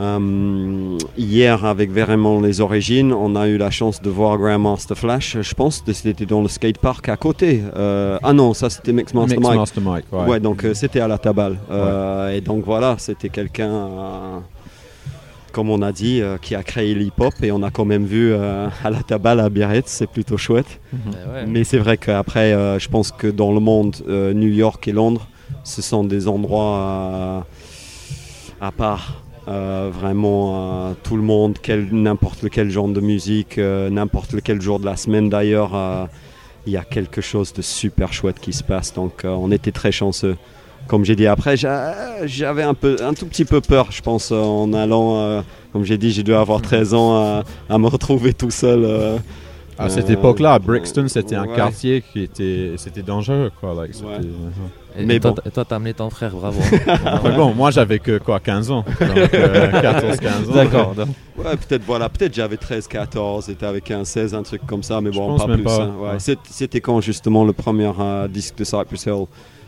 euh, hier avec vraiment les origines, on a eu la chance de voir Grandmaster Flash. Je pense que c'était dans le skatepark à côté. Euh, ah non, ça c'était Mix Master Mix Mike. Master Mike, ouais. Ouais, donc euh, c'était à la Tabale. Euh, Et donc voilà, c'était quelqu'un, euh, comme on a dit, euh, qui a créé l'hip-hop. Et on a quand même vu euh, à la Tabale à Biarritz, c'est plutôt chouette. Eh ouais. Mais c'est vrai qu'après, euh, je pense que dans le monde, euh, New York et Londres, ce sont des endroits euh, à part. Euh, vraiment, euh, tout le monde, n'importe lequel genre de musique, euh, n'importe lequel jour de la semaine d'ailleurs, euh, il y a quelque chose de super chouette qui se passe. Donc, on était très chanceux. Comme j'ai dit après, j'a- j'avais un, peu, un tout petit peu peur, je pense, en allant, comme j'ai dit, j'ai dû avoir 13 ans à, à me retrouver tout seul. À cette époque-là, à Brixton, c'était un quartier qui était, c'était dangereux, quoi. like. Et, Mais et toi, bon. t- et toi, t'as amené ton frère, bravo. Mais bon, moi, j'avais que quoi, 15 ans. Donc, euh, 14-15 ans. D'accord. Ouais, peut-être voilà, peut-être j'avais 13, 14, c'était avec un 16, un truc comme ça, mais bon, pas plus. pas. hein. Ouais, Ouais. c'est- C'était quand justement le premier euh, disque de Cypress Hill,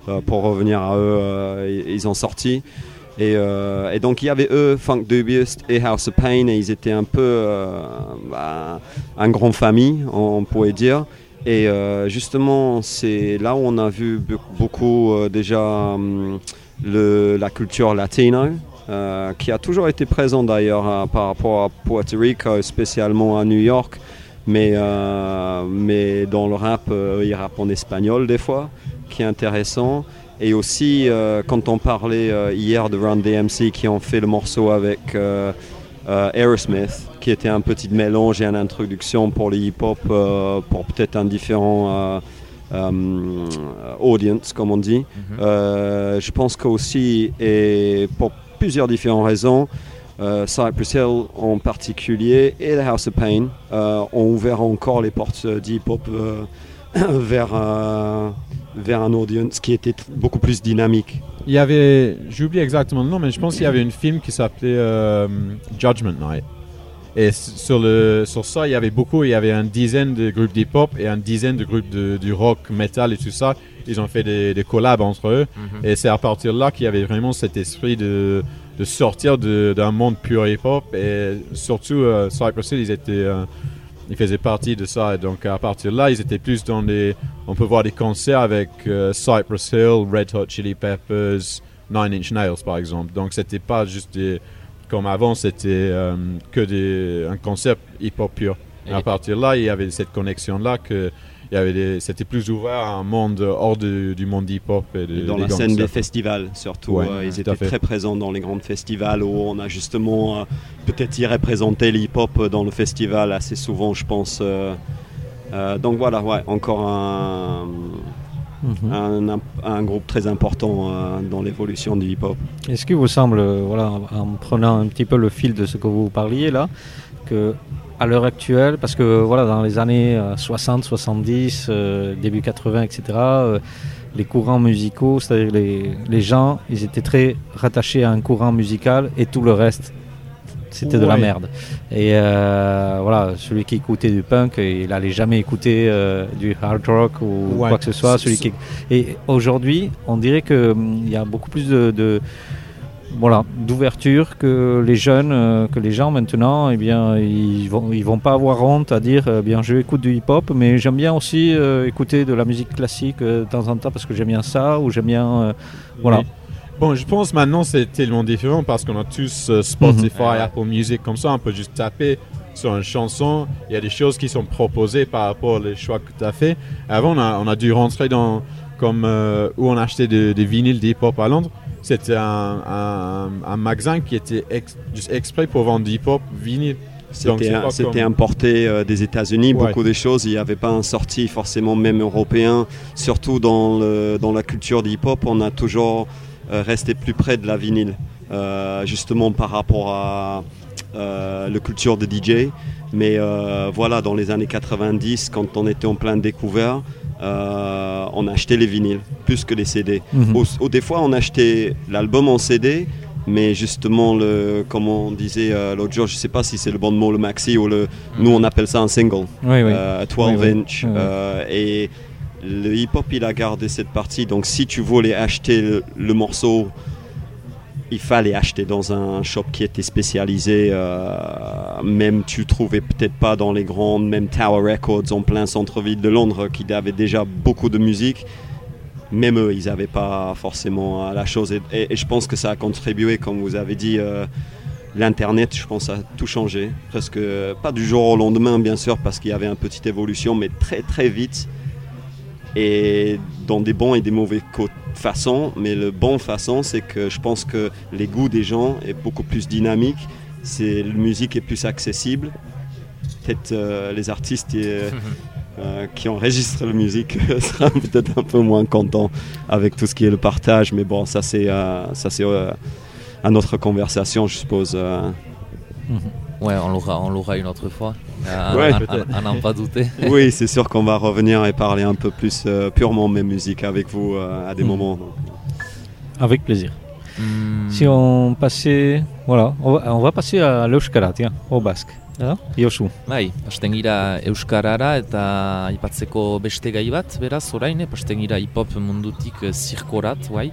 euh, pour revenir à eux, euh, ils ils ont sorti. Et, euh, et donc il y avait eux, Funk Dubious et House of Pain, et ils étaient un peu euh, bah, un grand famille, on, on pourrait dire. Et euh, justement, c'est là où on a vu be- beaucoup euh, déjà hum, la culture latino, euh, qui a toujours été présent d'ailleurs par rapport à Puerto Rico, spécialement à New York. Mais, mais dans le rap, ils rappent en espagnol des fois, qui est intéressant. Et aussi, quand on parlait hier de Run DMC qui ont fait le morceau avec euh, Aerosmith, qui était un petit mélange et une introduction pour le hip-hop, euh, pour peut-être un différent euh, audience, comme on dit. Mhm. Je pense qu'aussi, et pour plusieurs différentes raisons, Cypress Hill en particulier et The House of Pain ont ouvert encore les portes d'hip-hop vers, vers un audience qui était beaucoup plus dynamique. Il y avait, j'oublie exactement le nom, mais je pense qu'il y avait un film qui s'appelait euh, Judgment Night. Et sur, le, sur ça, il y avait beaucoup, il y avait une dizaine de groupes d'hip-hop et une dizaine de groupes de, du rock, metal et tout ça. Ils ont fait des, des collabs entre eux. Mhm. Et c'est à partir de là qu'il y avait vraiment cet esprit de, de sortir de- d'un monde pur hip-hop. Et surtout, euh, Cypress Hill, ils, étaient, euh, ils faisaient partie de ça. Et donc, à partir de là, ils étaient plus dans des. On peut voir des concerts avec euh, Cypress Hill, Red Hot Chili Peppers, Nine Inch Nails, par exemple. Donc, c'était pas juste des. Comme avant, c'était euh, que des, un concept hip-hop pur. Et à partir de là, il y avait cette connexion-là que. Il y avait des- C'était plus ouvert à un monde hors de- du monde hip-hop et, de- Et dans la scène des festivals, surtout, Ouais, euh, ils étaient très présents dans les grands festivals où on a justement euh, peut-être y représenté l'hip-hop dans le festival assez souvent, je pense. euh, euh, donc voilà, ouais, encore un, Mhm. un, un- un groupe très important euh, dans l'évolution du hip-hop. Est-ce qu'il vous semble, voilà, en prenant un petit peu le fil de ce que vous parliez là, que à l'heure actuelle, parce que voilà, dans les années euh, 60, 70, euh, début 80, etc., euh, les courants musicaux, c'est-à-dire les, les gens, ils étaient très rattachés à un courant musical et tout le reste, c'était de la merde. Et euh, voilà, celui qui écoutait du punk, il n'allait jamais écouter euh, du hard rock ou Ouais. quoi que ce soit. Celui qui... Et aujourd'hui, on dirait qu'il y a beaucoup plus de, de- voilà, d'ouverture que les jeunes, euh, que les gens maintenant, eh bien, ils vont, ils vont pas avoir honte à dire, eh bien, je écoute du hip-hop, mais j'aime bien aussi euh, écouter de la musique classique euh, de temps en temps parce que j'aime bien ça ou j'aime bien, euh, voilà. Oui. Bon, je pense maintenant c'est tellement différent parce qu'on a tous euh, Spotify, Mhm. Apple Music, comme ça, on peut juste taper sur une chanson. Il y a des choses qui sont proposées par rapport aux choix que tu as fait. Avant, on a, on a dû rentrer dans comme euh, où on achetait des, des vinyles d'hip-hop à Londres. C'était un, un, un magasin qui était ex- juste exprès pour vendre du hip-hop vinyle. C'était importé euh, des États-Unis, Ouais. beaucoup de choses. Il n'y avait pas un sorti forcément même européen. Surtout dans, le, dans la culture du hip-hop, on a toujours euh, resté plus près de la vinyle, euh, justement par rapport à la culture de DJ. Mais voilà, dans les années 90, quand on était en plein découvert, euh, on achetait les vinyles plus que les CD. Ou, ou des fois, on achetait l'album en CD, mais justement, le, comme on disait euh, l'autre jour, je ne sais pas si c'est le bon mot, le maxi, ou le, nous on appelle ça un single, Oui, oui. euh, 12 Oui, oui. inch. Euh, et le hip-hop, il a gardé cette partie. Donc, si tu voulais acheter le, le morceau, il fallait acheter dans un shop qui était spécialisé. euh, même tu trouvais peut-être pas dans les grandes, même Tower Records en plein centre-ville de Londres, qui avait déjà beaucoup de musique. Même eux, ils n'avaient pas forcément euh, la chose. Et, je pense que ça a contribué, comme vous avez dit, euh, l'Internet, je pense, a tout changé. Presque pas du jour au lendemain, bien sûr, parce qu'il y avait une petite évolution, mais très très vite. Et dans des bons et des mauvais façons. Mais le bon façon, c'est que je pense que les goûts des gens est beaucoup plus dynamique. C'est la musique est plus accessible. Peut-être euh, les artistes euh, euh, qui enregistrent la musique seront peut-être un peu moins contents avec tout ce qui est le partage. Mais bon, ça c'est euh, ça c'est une autre conversation, je suppose. euh. Ouais, on l'aura, on l'aura une autre fois. À, Ouais, à- peut-être. à- à n'en pas douter. Oui, c'est sûr qu'on va revenir et parler un peu plus euh, purement mes musiques avec vous euh, à des Mhm. moments. Avec plaisir. Hmm. Si on passait, voilà, on va, on va passer à l'Euskara, tiens, au basque. Hein Yosu. Bai, pasten gira Euskarara eta aipatzeko beste gai bat, beraz, orain, pasten gira hip-hop mundutik eh, zirkorat, bai.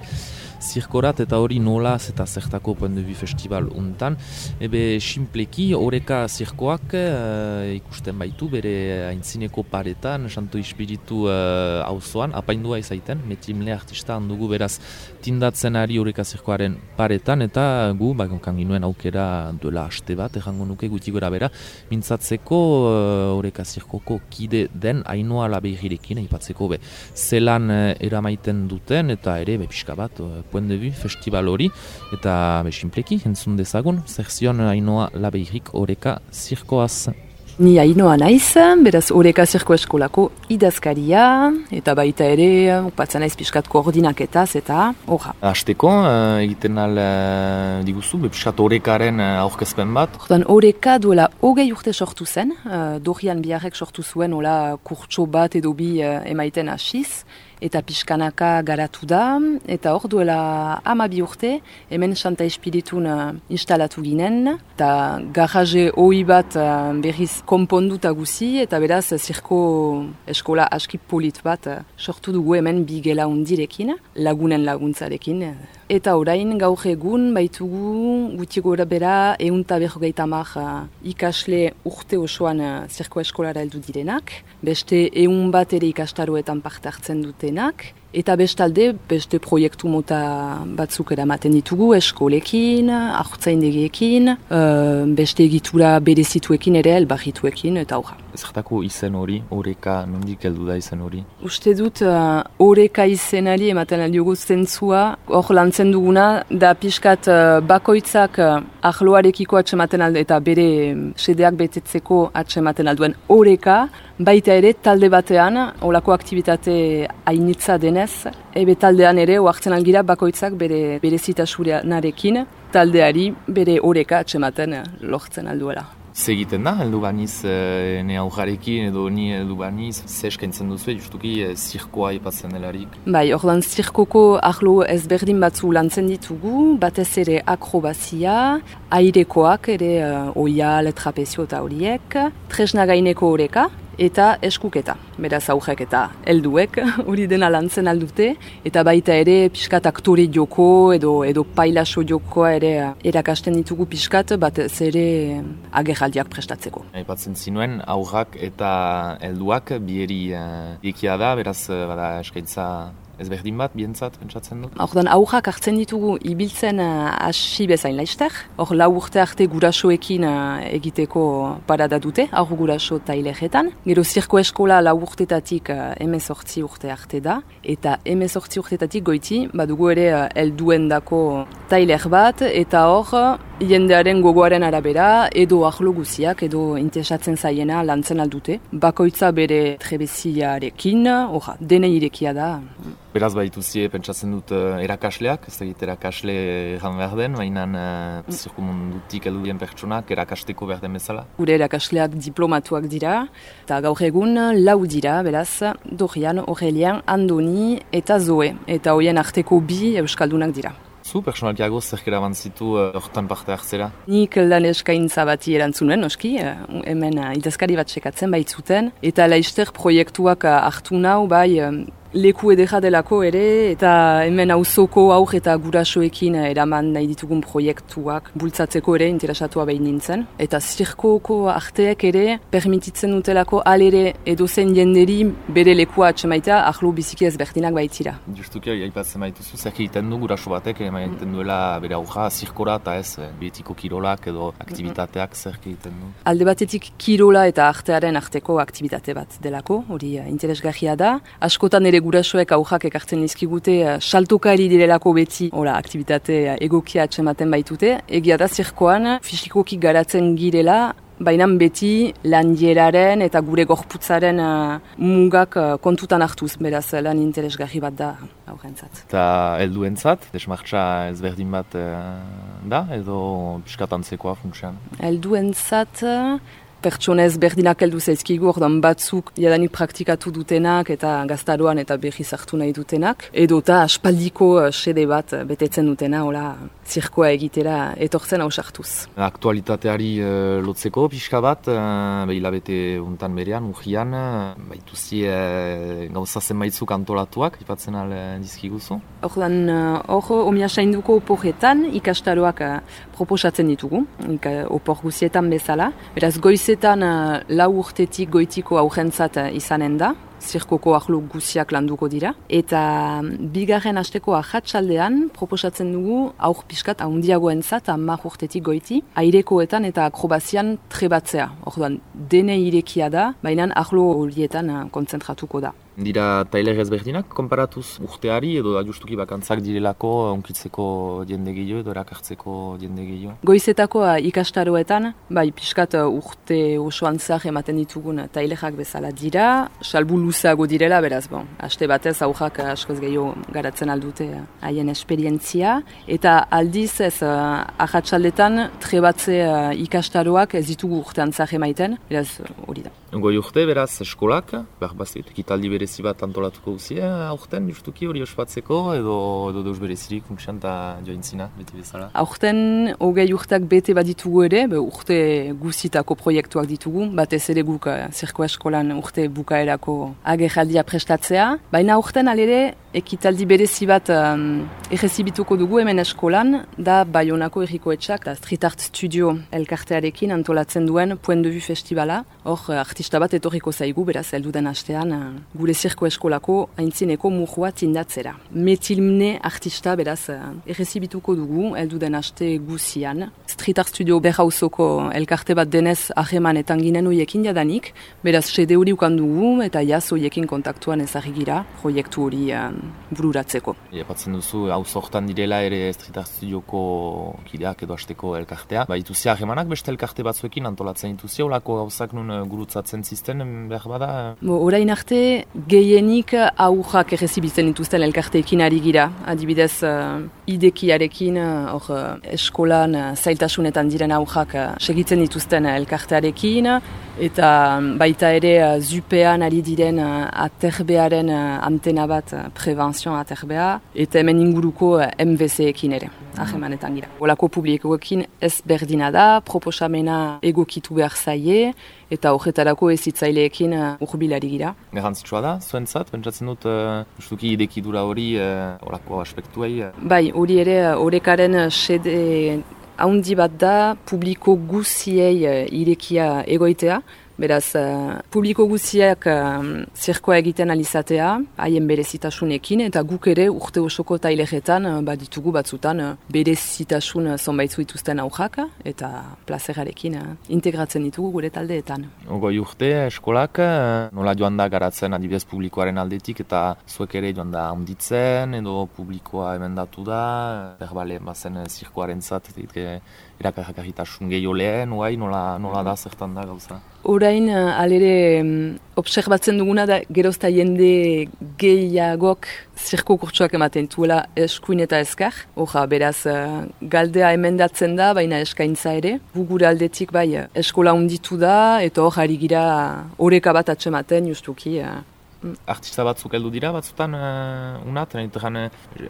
Zirkorat eta hori nolaz eta zertako vue festival untan. Ebe, simpleki, oreka zirkoak eh, ikusten baitu bere aintzineko paretan, santo ispiritu eh, auzoan, apaindua izaiten, metrimle artista handugu beraz tindatzen ari oreka zirkoaren paretan, eta gu, ba, gonkan ginuen aukera duela aste bat, errango nuke guti gora bera, mintzatzeko uh, oreka zirkoko kide den ainoa labeigirekin, aipatzeko be, zelan eh, eramaiten duten, eta ere, be, pixka bat, uh, point de vue, festival hori, eta be, simpleki, entzun dezagun, zer zion ainoa labeirik oreka zirkoaz. Ni hainoa naiz, beraz oreka zirko eskolako idazkaria, eta baita ere, upatzen naiz pixkat koordinaketaz, eta horra. Azteko, uh, egiten al uh, diguzu, pixkat orekaren uh, aurkezpen bat, Ordan oreka duela hogei urte sortu zen, uh, Dorian biharrek sortu zuen ola kurtso bat edo bi uh, emaiten hasiz, eta pixkanaka garatu da, eta hor duela ama bi urte, hemen Santa Espiritun uh, instalatu ginen, eta garaje hoi bat uh, berriz konponduta guzi, eta beraz zirko eskola aski bat uh, sortu dugu hemen bi gela undirekin, lagunen laguntzarekin, Eta orain gaur egun baitugu guti gora bera eunta berrogeita mar uh, ikasle urte osoan uh, zirko eskolara heldu direnak, beste eun bat ere ikastaroetan parte hartzen dutenak, eta bestalde beste proiektu mota batzuk eramaten ditugu eskolekin, ahurtzaindegiekin, uh, beste egitura berezituekin ere elbarrituekin eta aurra. zertako izen hori, oreka, nondik heldu da izen hori. Uste dut, uh, oreka izenari ematen aldiogu zentzua, hor lantzen duguna, da pixkat uh, bakoitzak uh, ahloarekiko atxematen alde eta bere sedeak betetzeko atxematen alduen oreka, baita ere talde batean, olako aktivitate hainitza denez, ebe taldean ere oartzen algira bakoitzak bere, bere zitasurenarekin, taldeari bere oreka atxematen eh, lortzen alduela. Ze egiten da, heldu baniz, e, ne aurrarekin edo ni heldu baniz, ze eskaintzen duzu, justuki e, zirkoa ipatzen delarik. Bai, ordan zirkoko ahlo ezberdin batzu lantzen ditugu, batez ere akrobazia, airekoak ere uh, oial, trapezio eta horiek, tresna gaineko oreka, eta eskuketa. Beraz aurrek eta helduek hori dena lantzen aldute, eta baita ere pixkat aktore joko edo edo pailaso jokoa ere erakasten ditugu pixkat, batez ere agerraldiak prestatzeko. Aipatzen zinuen, aurrak eta helduak bieri uh, ikia da, beraz eh, bada eskaintza ezberdin bat, bientzat, pentsatzen dut. Ordan aurrak hartzen ditugu ibiltzen uh, hasi bezain laizter. Hor lau urte arte gurasoekin uh, egiteko parada dute, aur guraso taileretan. Gero zirko eskola lau urtetatik uh, emezortzi urte arte da. Eta emezortzi urtetatik goiti, badugu ere uh, elduen dako tailer bat, eta hor uh, jendearen gogoaren arabera, edo ahlo guziak, edo interesatzen zaiena lantzen aldute. Bakoitza bere trebeziarekin, orra, dene irekia da. Beraz baituzie pentsatzen dut uh, erakasleak, ez dakit erakasle egan behar den, baina uh, zirkumundutik heldu dien pertsonak erakasteko behar den bezala. Gure erakasleak diplomatuak dira, eta gaur egun lau dira, beraz, Dorian, Aurelian, Andoni eta Zoe, eta hoien arteko bi euskaldunak dira. Zu, personalkiago zerkera bantzitu uh, hortan parte hartzera? Nik lan eskaintza bati erantzunen, oski, eh, hemen eh, idazkari bat sekatzen baitzuten, eta laister proiektuak eh, hartu nau, bai, eh, leku edera delako ere, eta hemen auzoko aur eta gurasoekin eh, eraman nahi ditugun proiektuak bultzatzeko ere interesatua behin nintzen. Eta zirkoko arteek ere permititzen dutelako alere edozen jenderi bere lekua atxemaita ahlo biziki ezberdinak baitira. Justuki aipatzen baituzu, zer egiten du guraso batek, ema egiten duela bere aurra zirkora eta ez, eh, betiko kirolak edo aktivitateak zer egiten du. Alde batetik kirola eta artearen arteko aktivitate bat delako, hori eh, interesgarria da. Askotan ere gurasoek aujak ekartzen dizkigute eh, saltokari direlako beti hola, aktivitate eh, egokia atxematen baitute. Egia da zirkoan fisikoki garatzen girela, baina beti landieraren eta gure gorputzaren eh, mugak kontutan hartuz, beraz lan interesgarri bat da aurrentzat. Eta helduentzat, desmartza ezberdin bat da, edo piskatantzekoa funtsean. Helduentzat pertsona ezberdinak heldu zaizkigu, ordan batzuk jadanik praktikatu dutenak eta gaztaroan eta berri hartu nahi dutenak. Edo eta aspaldiko eh, sede bat eh, betetzen dutena, hola, zirkoa egitera etortzen hausartuz. Aktualitateari uh, lotzeko pixka bat, uh, hilabete untan berean, urrian, uh, baituzi uh, gauza zenbaitzuk antolatuak, ipatzen al uh, dizkiguzu. Ordan, hor, uh, omia sainduko oporretan ikastaroak uh, proposatzen ditugu, ika, opor guzietan bezala. Beraz, goizetan uh, lau urtetik goitiko aurrentzat uh, izanen da, zirkoko ahlo guziak landuko dira. Eta mm, bigarren asteko ahatsaldean proposatzen dugu aur pixkat ahondiagoentzat amak urtetik goiti, airekoetan eta akrobazian trebatzea. Orduan, dene irekia da, baina ahlo horietan uh, kontzentratuko da. Dira tailer ezberdinak, konparatuz urteari edo da justuki bakantzak direlako onkitzeko jende gehiago edo erakartzeko jende gehiago. Goizetako ikastaroetan, bai pixkat uh, urte osoan zahar ematen ditugun tailerak bezala dira, salbu luzeago direla, beraz, bon, aste batez aurrak askoz gehiago garatzen aldute uh, haien esperientzia, eta aldiz ez uh, ahatsaldetan trebatze uh, ikastaroak ez ditugu urtean zahar emaiten, beraz hori da. Goi urte, beraz, eskolak, behar bazit, ekitaldi berezi bat antolatuko guzie, aurten, justuki hori ospatzeko, edo, edo deus berezirik, funtsan eta jointzina, beti bezala. Aurten, hogei urteak bete bat ditugu ere, be, urte guzitako proiektuak ditugu, batez ere guk uh, zirko eskolan urte bukaerako agerraldia prestatzea, baina aurten alere, ekitaldi berezi bat um, errezibituko dugu hemen eskolan, da Bayonako erriko etxak, da Street Art Studio elkartearekin antolatzen duen Point de Vue Festivala. Hor, artista bat etorriko zaigu, beraz, heldu den astean, uh, gure zirko eskolako haintzineko murua tindatzera. Metilmne artista, beraz, uh, errezibituko dugu, heldu den aste guzian. Street Art Studio berrauzoko elkarte bat denez ahemanetan ginen hoiekin jadanik, beraz, sede hori ukan dugu, eta jaz hoiekin kontaktuan ezagigira, proiektu hori uh, bururatzeko. Epatzen duzu, hau zortan direla ere Studioko kideak edo asteko elkartea. Ba, ituzia harremanak beste elkarte batzuekin antolatzen dituzia, olako gauzak nun eh, gurutzatzen zisten behar bada. eh? Bo, orain arte, gehienik aurrak errezibitzen dituzten elkarteekin ari gira. Adibidez, uh, idekiarekin, uh, hor uh, eskolan uh, zailtasunetan diren aurrak uh, segitzen dituzten elkartearekin, eta um, baita ere uh, zupean ari diren uh, aterbearen uh, antena bat, prevenzion aterbea, eta hemen inguruko MVC-ekin ere, ahemanetan gira. Olako publikoekin ez berdina da, proposamena egokitu behar zaie, eta horretarako ezitzaileekin uh, urbilari gira. Garrantzitsua da, zuentzat, pentsatzen dut, uh, justuki idekidura hori, uh, olako aspektuei. Bai, hori ere, horrekaren sede haundi bat da, publiko guziei uh, irekia egoitea, Beraz, uh, publiko guziak uh, zirkoa egiten alizatea, haien berezitasunekin, eta guk ere urte osoko taileretan uh, baditugu batzutan uh, berezitasun uh, zonbaitzu dituzten aurrak, eta plazerarekin uh, integratzen ditugu gure taldeetan. Ogoi urte eskolak, eh, nola joan da garatzen adibidez publikoaren aldetik eta zuek ere joan da handitzen edo publikoa emendatu da, berbale bazen eh, zirkoaren zat, erakarrikarritasun gehiago lehen, uai, nola, nola da zertan da gauza. Orain, uh, alere, um, observatzen duguna da, gerozta jende gehiagok zirko kurtsuak ematen tuela eskuin eta eskar. Oja, beraz, uh, galdea emendatzen da, baina eskaintza ere. Gu gure aldetik bai, uh, eskola unditu da, eta hor ari gira horeka bat atsematen justuki. Artista batzuk heldu dira batzutan uh, unat, nahi eh,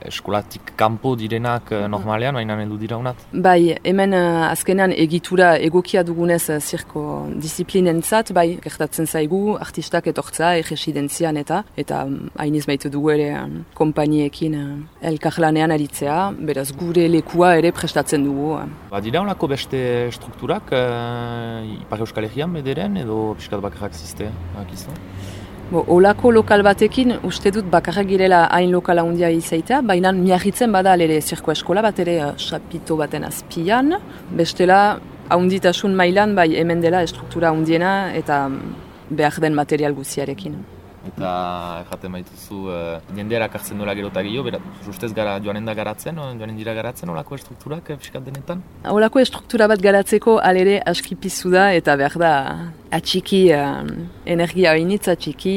eskolatik kanpo direnak uh, normalean, baina heldu dira unat. Bai, hemen uh, azkenan egitura egokia dugunez uh, zirko disiplinentzat, bai, gertatzen zaigu, artistak etortza, egesidentzian eta, eta um, hainiz baitu dugu ere um, kompaniekin uh, elkarlanean aritzea, beraz gure lekua ere prestatzen dugu. Uh. Ba, dira olako beste strukturak, uh, Ipar Euskal Herrian bederen edo piskat bakarrak ziste, bakizu? Bo, olako lokal batekin uste dut bakarrak girela hain lokala handia izaita, baina miarritzen bada ere zirko eskola bat ere uh, chapito baten azpian, bestela haunditasun mailan bai hemen dela estruktura handiena eta mm, behar den material guziarekin. Eta erraten baituzu, uh, jende erakartzen dola gero eta gehiago, berat, ustez gara joanen da garatzen, o, joanen dira garatzen olako estrukturak eh, fiskat denetan? Olako estruktura bat garatzeko alere aski pizu da eta behar da atxiki uh, energia hainitz atxiki,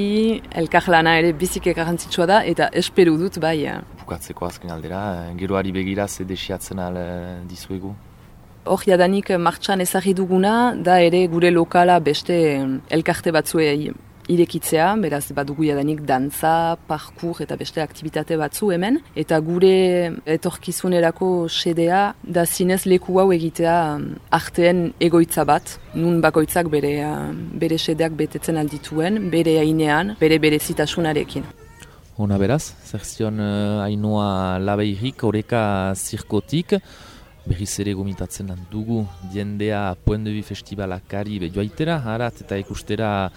elkarlana ere bizike garrantzitsua da eta esperu dut bai. Uh, Bukatzeko azken aldera, eh, geroari begira ze desiatzen al eh, dizuegu. Hor jadanik martxan ezagri duguna da ere gure lokala beste eh, elkarte batzuei irekitzea, beraz badugu jadanik dantza, parkur eta beste aktivitate batzu hemen, eta gure etorkizunerako sedea da zinez leku hau egitea um, arteen egoitza bat, nun bakoitzak bere, uh, bere sedeak betetzen aldituen, bere hainean, bere berezitasunarekin. Hona beraz, zer zion uh, Ainoa Labeirik, oreka zirkotik, berriz ere gomitatzen dugu jendea Vue Festivalakari be joaitera, harat eta ikustera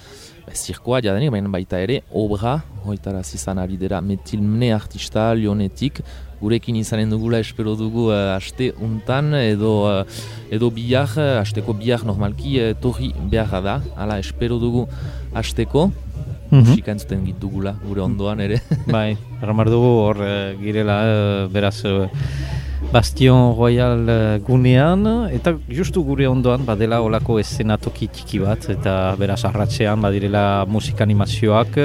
zirkoa jadanik, baina baita ere obra, hoitara zizan ari dira metilmne artista lionetik, gurekin izanen dugula espero dugu uh, aste untan edo uh, edo bihar, uh, asteko bihar normalki uh, torri beharra da, hala espero dugu asteko, musika entzuten dugula gure ondoan ere. bai, erramar dugu hor eh, girela, eh, beraz, eh, Bastion Royal eh, gunean, eta justu gure ondoan badela olako eszenatoki txiki bat, eta beraz arratzean badirela musika animazioak,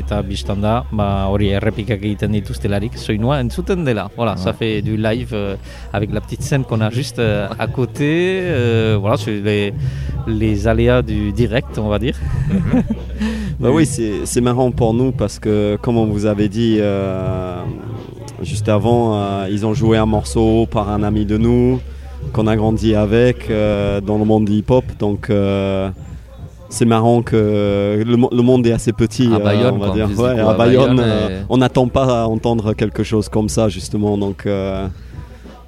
eta biztan da, ba, hori errepikak egiten dituztelarik, soinua entzuten dela. Voilà, ça fait du live euh, avec la petite scène qu'on a juste euh, à côté, euh, voilà, c'est les, les aléas du direct, on va dire. Bah oui, c'est c'est marrant pour nous parce que, comme on vous avait dit euh, juste avant, euh, ils ont joué un morceau par un ami de nous qu'on a grandi avec euh, dans le monde du hip-hop. Donc, euh, c'est marrant que le, mo- le monde est assez petit, À euh, Bayonne, on va quoi, en dire. plus, du Ouais, coup, à à Bayonne, Bayonne, euh, et- on n'attend pas à entendre quelque chose comme ça, justement. Donc, euh,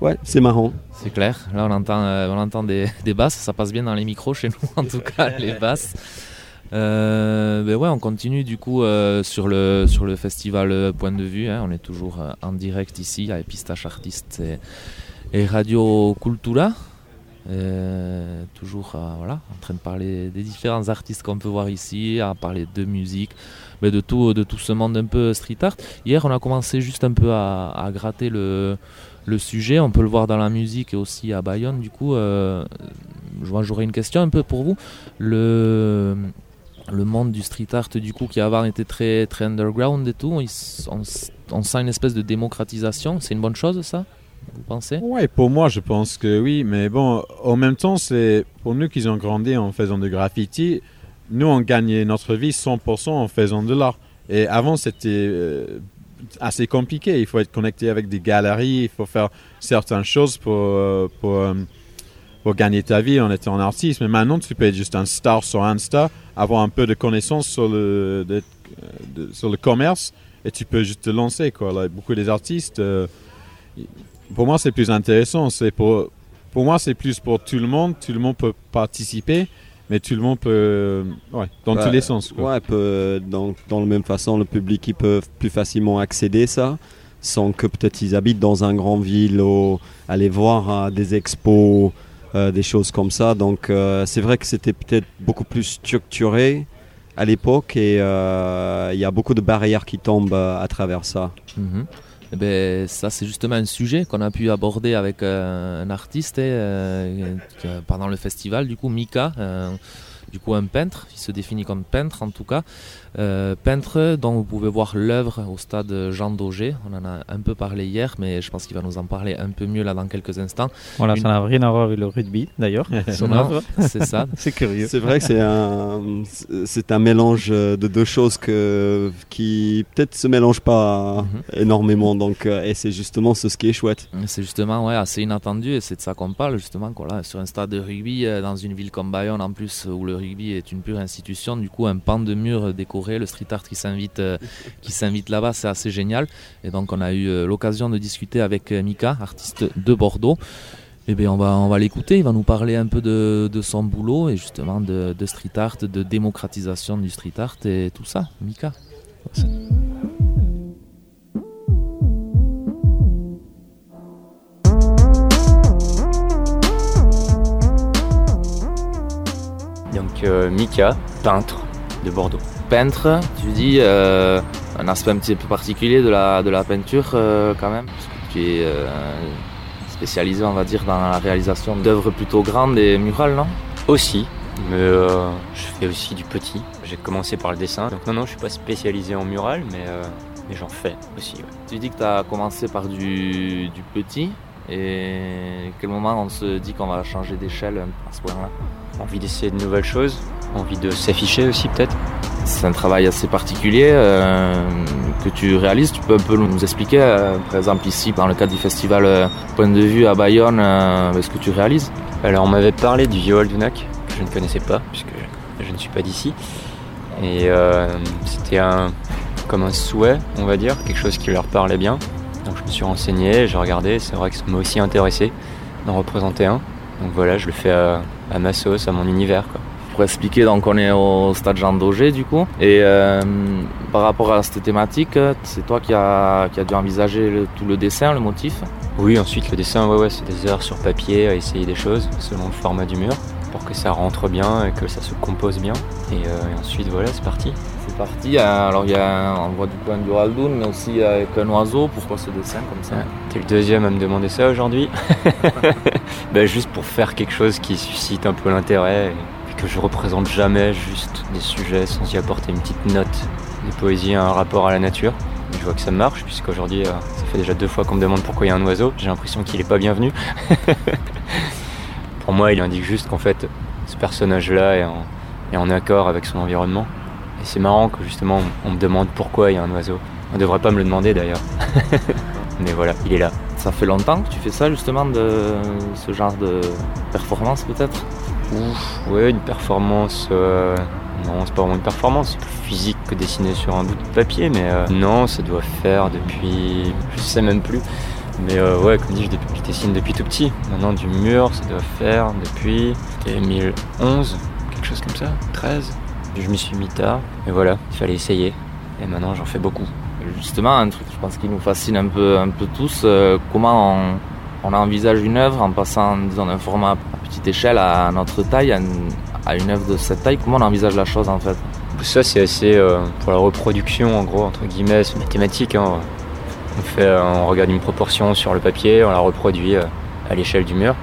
ouais, c'est marrant. C'est clair, là on entend, euh, on entend des, des basses, ça passe bien dans les micros chez nous en tout cas, les basses. Euh, ben ouais, on continue du coup euh, sur, le, sur le festival euh, Point de Vue, hein, on est toujours en direct ici avec Pistache Artistes et, Radio Cultura. Toujours voilà, en train de parler des différents artistes qu'on peut voir ici, à parler de musique, mais de tout, de tout ce monde un peu street art. Hier, on a commencé juste un peu à, à gratter le, le sujet. On peut le voir dans la musique et aussi à Bayonne. Du coup, j'aurais une question un peu pour vous. Le, le monde du street art, du coup, qui avant était très, très underground et tout, on, sent une espèce de démocratisation. C'est une bonne chose, ça Vous pensez? Ouais, pour moi, je pense que oui. Mais bon, en même temps, c'est pour nous qui ont grandi en faisant de graffiti, nous, on gagnait notre vie 100% en faisant de l'art. Et avant, c'était euh, assez compliqué. Il faut être connecté avec des galeries, il faut faire certaines choses pour, euh, pour, euh, pour gagner ta vie en étant un artiste. Mais maintenant, tu peux être juste un star sur Insta, avoir un peu de connaissances sur le, de- de- sur le commerce et tu peux juste te lancer. Quoi. Là, beaucoup des artistes, euh, pour moi, c'est plus intéressant. C'est pour, pour moi, c'est plus pour tout le monde. Tout le monde peut participer, mais tout le monde peut, ouais, dans Bah, tous les sens. Quoi. Ouais, peut, dans, dans la même façon, le public peuvent plus facilement accéder à ça, sans que peut-être ils habitent dans un grand ville ou aller voir euh, des expos, euh, des choses comme ça. Donc euh, c'est vrai que c'était peut-être beaucoup plus structuré à l'époque et euh, il y a beaucoup de barrières qui tombent à travers ça. Mhm. Eh ben, ça, c'est justement un sujet qu'on a pu aborder avec un artiste pendant le festival, du coup, Mika, du coup, un peintre, il se définit comme peintre en tout cas. Euh, peintre dont vous pouvez voir l'œuvre au stade Jean Daugé. On en a un peu parlé hier, mais je pense qu'il va nous en parler un peu mieux là dans quelques instants. Voilà, Une- ça n'a rien à voir avec le rugby d'ailleurs, son œuvre. c'est ça. C'est curieux. C'est vrai que c'est un, c'est un mélange de deux choses que, qui peut-être se mélangent pas Mhm. énormément. Donc, euh, et c'est justement ce qui est chouette. C'est justement ouais, assez inattendu et c'est de ça qu'on parle justement quoi, là, sur un stade de rugby euh, dans une ville comme Bayonne en plus où le rugby est une pure institution du coup un pan de mur décoré le street art qui s'invite euh, qui s'invite là-bas c'est assez génial. Et donc on a eu euh, l'occasion de discuter avec euh, Mika artiste de Bordeaux. Et bien on va on va l'écouter. Il va nous parler un peu de, son boulot et justement de, street art de démocratisation du street art et tout ça. Mika. Donc Mika, peintre de Bordeaux. Peintre, tu dis euh, un aspect un petit peu particulier de la, de la peinture euh, quand même, parce que tu es euh, spécialisé, on va dire, dans la réalisation d'œuvres plutôt grandes et murales, non? Aussi, mais je fais aussi du petit. J'ai commencé par le dessin, donc non, non, je suis pas spécialisé en mural, mais, mais j'en fais aussi. ouais. Tu dis que tu as commencé par du, du petit, et à quel moment on se dit qu'on va changer d'échelle à ce point-là? Envie d'essayer de nouvelles choses, envie de s'afficher aussi peut-être. C'est un travail assez particulier euh, que tu réalises. Tu peux un peu nous expliquer, euh, par exemple ici, dans le cadre du festival euh, Point de vue à Bayonne, ce que tu réalises? Alors on m'avait parlé du Yoel Dunac, que je ne connaissais pas, puisque je ne suis pas d'ici. Et c'était un, comme un souhait, on va dire, quelque chose qui leur parlait bien. Donc je me suis renseigné, j'ai regardé, c'est vrai que ça m'a aussi intéressé d'en représenter un. Donc voilà, je le fais à, à ma sauce, à mon univers. Quoi. pour expliquer, donc on est au stade Jean Daugé du coup. Et euh, par rapport à cette thématique, c'est toi qui as qui a dû envisager le- tout le dessin, le motif? Oui, ensuite le dessin, ouais, ouais, c'est des heures sur papier à essayer des choses selon le format du mur pour que ça rentre bien et que ça se compose bien. Et, euh, et ensuite, voilà, c'est parti. Parti. euh, Alors il y a, un- on voit du coup un Duraldoun, mais aussi avec un oiseau. Pourquoi ce dessin comme ça? T'es le deuxième à me demander ça aujourd'hui. bah, juste pour faire quelque chose qui suscite un peu l'intérêt et que je représente jamais juste des sujets sans y apporter une petite note de poésie, un rapport à la nature. Et je vois que ça marche puisqu'aujourd'hui, euh, ça fait déjà deux fois qu'on me demande pourquoi il y a un oiseau. J'ai l'impression qu'il est pas bienvenu. pour moi, il indique juste qu'en fait, ce personnage-là est en, est en accord avec son environnement. Et c'est marrant que justement, on me demande pourquoi il y a un oiseau. On devrait pas me le demander d'ailleurs. Mais voilà, il est là. Ça fait longtemps que tu fais ça justement de ce genre de performance peut-être? Ouf, ouais, une performance. euh, Non, c'est pas vraiment une performance, c'est plus physique que dessiner sur un bout de papier, mais euh, non, ça doit faire depuis. Je sais même plus. Mais euh, ouais, comme dit, je, dessine depuis tout petit. Maintenant, du mur, ça doit faire depuis 2011, quelque chose comme ça, 13. Je m'y suis mis tard, et voilà, il fallait essayer. Et maintenant, j'en fais beaucoup. Justement, un truc, je pense qui nous fascine un peu, un peu tous. euh, comment on, on envisage une œuvre en passant disons, d'un format à petite échelle à notre taille, à une, à une œuvre de cette taille Comment on envisage la chose en fait? Ça, c'est assez euh, pour la reproduction, en gros, entre guillemets, c'est mathématique. hein. On, fait, euh, on regarde une proportion sur le papier, on la reproduit euh, à l'échelle du mur.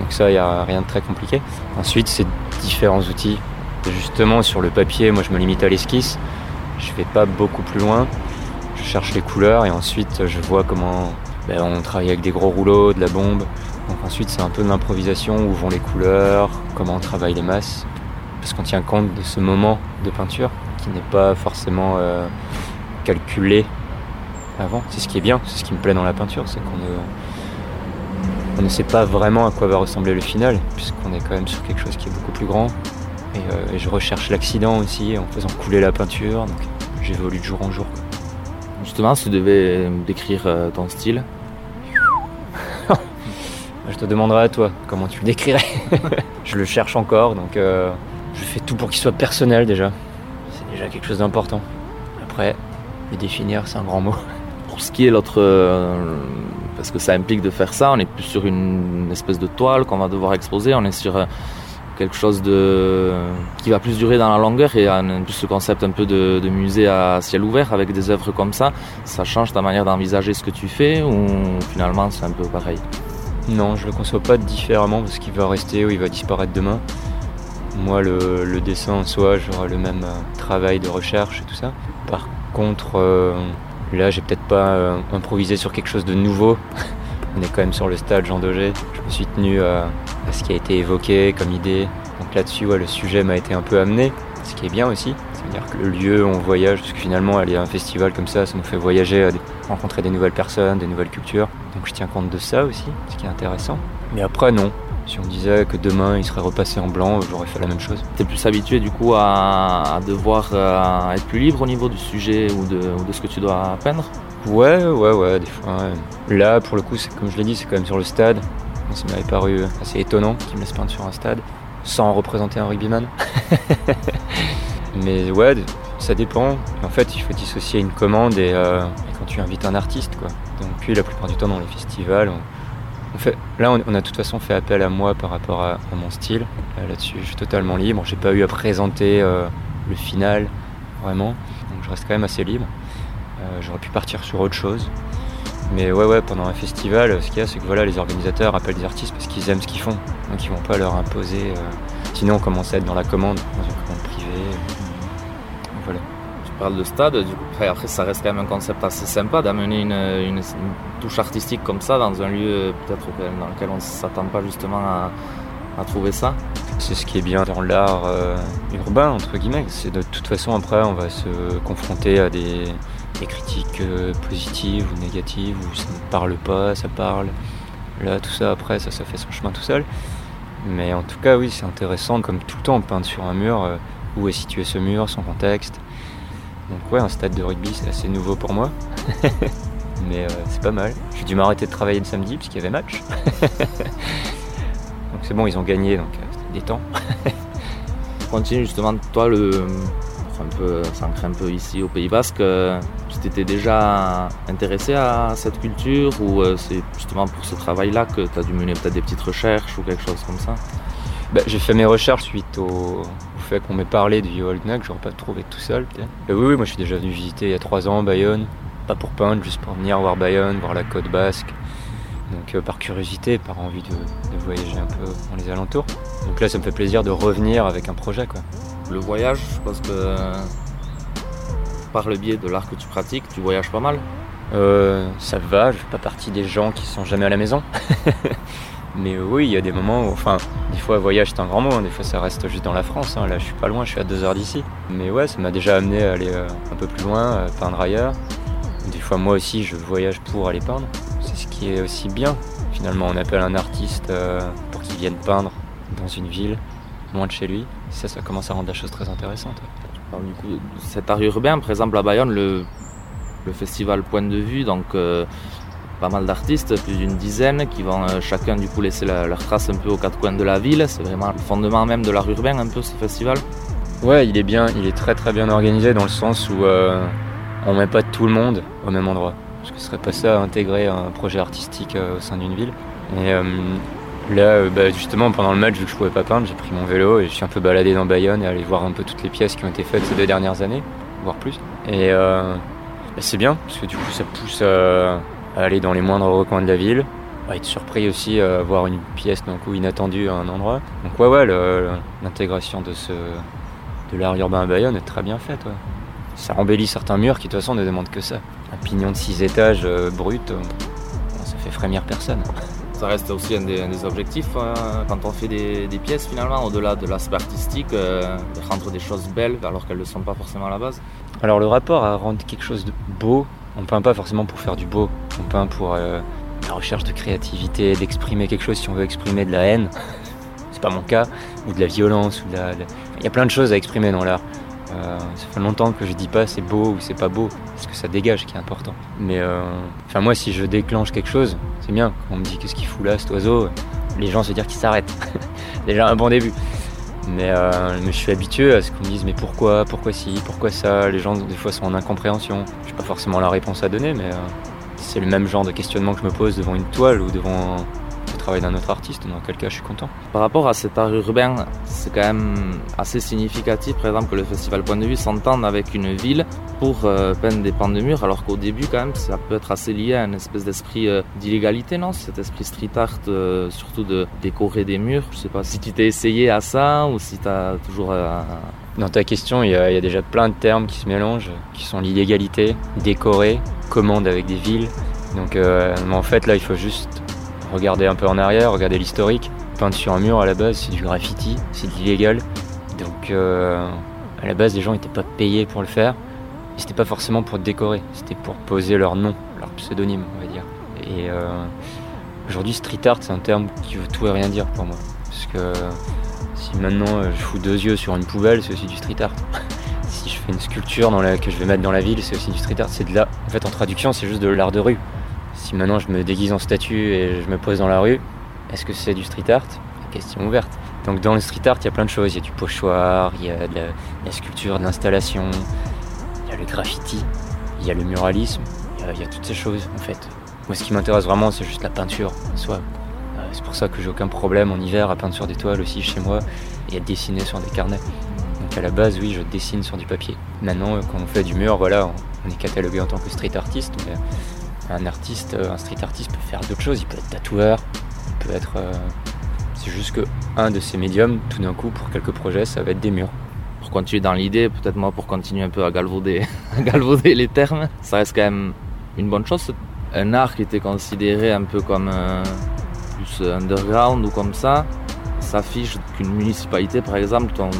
Donc ça, il n'y a rien de très compliqué. Ensuite, c'est différents outils. Justement, sur le papier, moi, je me limite à l'esquisse. Je vais pas beaucoup plus loin. Je cherche les couleurs et ensuite, je vois comment ben, on travaille avec des gros rouleaux, de la bombe. Donc ensuite, c'est un peu de l'improvisation, où vont les couleurs, comment on travaille les masses. Parce qu'on tient compte de ce moment de peinture qui n'est pas forcément euh, calculé avant. C'est ce qui est bien, c'est ce qui me plaît dans la peinture, c'est qu'on ne, on ne sait pas vraiment à quoi va ressembler le final, puisqu'on est quand même sur quelque chose qui est beaucoup plus grand. Et, euh, et je recherche l'accident aussi en faisant couler la peinture, donc j'évolue de jour en jour. quoi. Justement, si tu devais décrire euh, ton style, Je te demanderai à toi comment tu le décrirais. je le cherche encore, donc euh, je fais tout pour qu'il soit personnel déjà. C'est déjà quelque chose d'important. Après, les définir, c'est un grand mot. pour ce qui est l'autre. euh, parce que ça implique de faire ça, on est plus sur une espèce de toile qu'on va devoir exposer, on est sur euh, quelque chose de qui va plus durer dans la longueur et a plus ce concept un peu de, musée à ciel ouvert avec des œuvres comme ça. Ça change ta manière d'envisager ce que tu fais ou finalement c'est un peu pareil? Non, je le conçois pas différemment parce qu'il va rester ou il va disparaître demain. Moi, le, le dessin en soi, j'aurai le même euh, travail de recherche et tout ça. Par contre, euh, là, j'ai peut-être pas euh, improvisé sur quelque chose de nouveau. On est quand même sur le stade Jean Daugé. Je me suis tenu à, à ce qui a été évoqué comme idée. Donc là-dessus, le sujet m'a été un peu amené, ce qui est bien aussi. C'est-à-dire que le lieu, on voyage, parce que finalement, aller à un festival comme ça, ça nous fait voyager, des- rencontrer des nouvelles personnes, des nouvelles cultures. Donc je tiens compte de ça aussi, ce qui est intéressant. Mais après, non. Si on disait que demain il serait repassé en blanc, j'aurais fait la même chose. T'es plus habitué du coup à, à devoir euh, être plus libre au niveau du sujet ou de, ou de ce que tu dois peindre? Ouais, ouais, ouais, des fois. ouais. Là, pour le coup, c'est comme je l'ai dit, c'est quand même sur le stade. Ça m'avait paru assez étonnant qu'il me laisse peindre sur un stade sans représenter un rugbyman. Mais ouais, ça dépend. En fait, il faut dissocier une commande et, euh, et quand tu invites un artiste, quoi. Donc, puis la plupart du temps dans les festivals, on, on fait, là, on, on a de toute façon fait appel à moi par rapport à, à mon style. Là, Là-dessus, je suis totalement libre. J'ai pas eu à présenter euh, le final, vraiment. Donc, je reste quand même assez libre. Euh, J'aurais pu partir sur autre chose. Mais ouais, ouais, pendant un festival, ce qu'il y a, c'est que voilà, les organisateurs appellent des artistes parce qu'ils aiment ce qu'ils font. Donc ils vont pas leur imposer. euh, Sinon, on commence à être dans la commande, dans une commande privée. Donc, Voilà. Tu parles de stade, du coup, après, ça reste quand même un concept assez sympa d'amener une, une- une touche artistique comme ça dans un lieu peut-être dans lequel on ne s'attend pas justement à, à trouver ça. C'est ce qui est bien dans l'art euh, urbain, entre guillemets. C'est de toute façon, après, on va se confronter à des, critiques euh, positives ou négatives, où ça ne parle pas, ça parle. Là, tout ça, après, ça, ça fait son chemin tout seul. Mais en tout cas, oui, c'est intéressant, comme tout le temps, peindre sur un mur, euh, où est situé ce mur, son contexte. Donc ouais, un stade de rugby, c'est assez nouveau pour moi. Mais euh, c'est pas mal. J'ai dû m'arrêter de travailler le samedi, parce qu'il y avait match. donc c'est bon, ils ont gagné, donc c'était des temps. Continue justement, toi, le, un peu s'ancrer un peu ici au Pays Basque, tu t'étais déjà intéressé à cette culture ou euh, c'est justement pour ce travail-là que tu as dû mener peut-être des petites recherches ou quelque chose comme ça? Bah, j'ai fait mes recherches suite au, au fait qu'on m'ait parlé du que j'aurais pas trouvé tout seul peut-être. Euh, oui, oui, moi je suis déjà venu visiter il y a trois ans Bayonne, pas pour peindre, juste pour venir voir Bayonne, voir la côte basque. Donc euh, par curiosité, par envie de, de voyager un peu dans les alentours. Donc là ça me fait plaisir de revenir avec un projet quoi. Le voyage, je pense que euh, par le biais de l'art que tu pratiques, tu voyages pas mal. Euh, ça va, je fais pas partie des gens qui sont jamais à la maison. Mais euh, oui, il y a des moments où, enfin, des fois voyage c'est un grand mot, hein, des fois ça reste juste dans la France, hein. là je suis pas loin, je suis à deux heures d'ici. Mais ouais, ça m'a déjà amené à aller euh, un peu plus loin, euh, peindre ailleurs. Des fois moi aussi je voyage pour aller peindre, c'est ce qui est aussi bien. Finalement on appelle un artiste pour qu'il vienne peindre dans une ville, loin de chez lui. Ça, ça commence à rendre la chose très intéressante. Cet art urbain, par exemple à Bayonne, le, festival Point de Vue, donc euh, pas mal d'artistes, plus d'une dizaine, qui vont euh, chacun du coup laisser la- leur trace un peu aux quatre coins de la ville. C'est vraiment le fondement même de l'art urbain, un peu ce festival. Ouais, il est bien, il est très très bien organisé dans le sens où euh, on met pas tout le monde au même endroit. Parce que ce serait pas ça intégrer un projet artistique euh, au sein d'une ville. Là, euh, bah, justement, pendant le match, vu que je pouvais pas peindre, j'ai pris mon vélo et je suis un peu baladé dans Bayonne et allé voir un peu toutes les pièces qui ont été faites ces deux dernières années, voire plus. Et euh, bah, c'est bien, parce que du coup, ça pousse à, aller dans les moindres recoins de la ville, à être surpris aussi à voir une pièce d'un coup inattendue à un endroit. Donc ouais, ouais, l'intégration de ce de l'art urbain à Bayonne est très bien faite. Ça embellit certains murs qui de toute façon ne demandent que ça. Un pignon de 6 étages euh, brut, euh, ça fait frémir personne. Ça reste aussi un des, objectifs euh, quand on fait des, pièces finalement, au-delà de l'aspect artistique, euh, rendre des choses belles alors qu'elles ne le sont pas forcément à la base. Alors le rapport à rendre quelque chose de beau, on peint pas forcément pour faire du beau, on peint pour euh, la recherche de créativité, d'exprimer quelque chose si on veut exprimer de la haine, c'est pas mon cas, ou de la violence, ou de la... Il y a plein de choses à exprimer dans l'art. Euh, ça fait longtemps que je dis pas c'est beau ou c'est pas beau, parce que ça dégage qui est important. Mais euh, moi si je déclenche quelque chose, c'est bien. Quand on me dit qu'est-ce qu'il fout là cet oiseau, les gens se disent qu'il s'arrête. Déjà un bon début. Mais, euh, mais je suis habitué à ce qu'on me dise mais pourquoi, pourquoi si, pourquoi ça? Les gens des fois sont en incompréhension. Je n'ai pas forcément la réponse à donner, mais euh, c'est le même genre de questionnement que je me pose devant une toile ou devant travail d'un autre artiste. Dans quel cas je suis content. Par rapport à cet art urbain, c'est quand même assez significatif, par exemple, que le festival Point de Vue s'entende avec une ville pour euh, peindre des pans de murs, alors qu'au début, quand même, ça peut être assez lié à une espèce d'esprit euh, d'illégalité, non? Cet esprit street art, euh, surtout de décorer des murs. Je sais pas si tu t'es essayé à ça ou si tu as toujours. Dans ta question, il y, a, il y a déjà plein de termes qui se mélangent, qui sont l'illégalité, décorer, commande avec des villes. Donc en fait là, il faut juste regarder un peu en arrière, regarder l'historique. Peindre sur un mur à la base, c'est du graffiti, c'est de l'illégal. Donc euh, à la base, les gens n'étaient pas payés pour le faire. C'était pas forcément pour décorer, c'était pour poser leur nom, leur pseudonyme, on va dire. Et euh, aujourd'hui, street art, c'est un terme qui veut tout et rien dire pour moi. Parce que si maintenant euh, je fous deux yeux sur une poubelle, c'est aussi du street art. si je fais une sculpture la, que je vais mettre dans la ville, c'est aussi du street art. C'est de là. En fait, en traduction, c'est juste de l'art de rue. Maintenant je me déguise en statue et je me pose dans la rue, est-ce que c'est du street art? Question ouverte. Donc dans le street art, il y a plein de choses. Il y a du pochoir, il y a de la, sculpture, de l'installation, il y a le graffiti, il y a le muralisme, il y a, il y a toutes ces choses en fait. Moi, ce qui m'intéresse vraiment, c'est juste la peinture en soi. Euh, C'est pour ça que j'ai aucun problème en hiver à peindre sur des toiles aussi chez moi et à dessiner sur des carnets. Donc à la base, oui, je dessine sur du papier. Maintenant, euh, quand on fait du mur, voilà, on est catalogué en tant que street artiste, mais un artiste, euh, un street artiste peut faire d'autres choses. Il peut être tatoueur, il peut être. euh, c'est juste que un de ces médiums, tout d'un coup, pour quelques projets, ça va être des murs. pour continuer dans l'idée, peut-être moi pour continuer un peu à galvauder, à les termes, ça reste quand même une bonne chose. Un art qui était considéré un peu comme euh, plus underground ou comme ça, s'affiche qu'une municipalité par exemple, on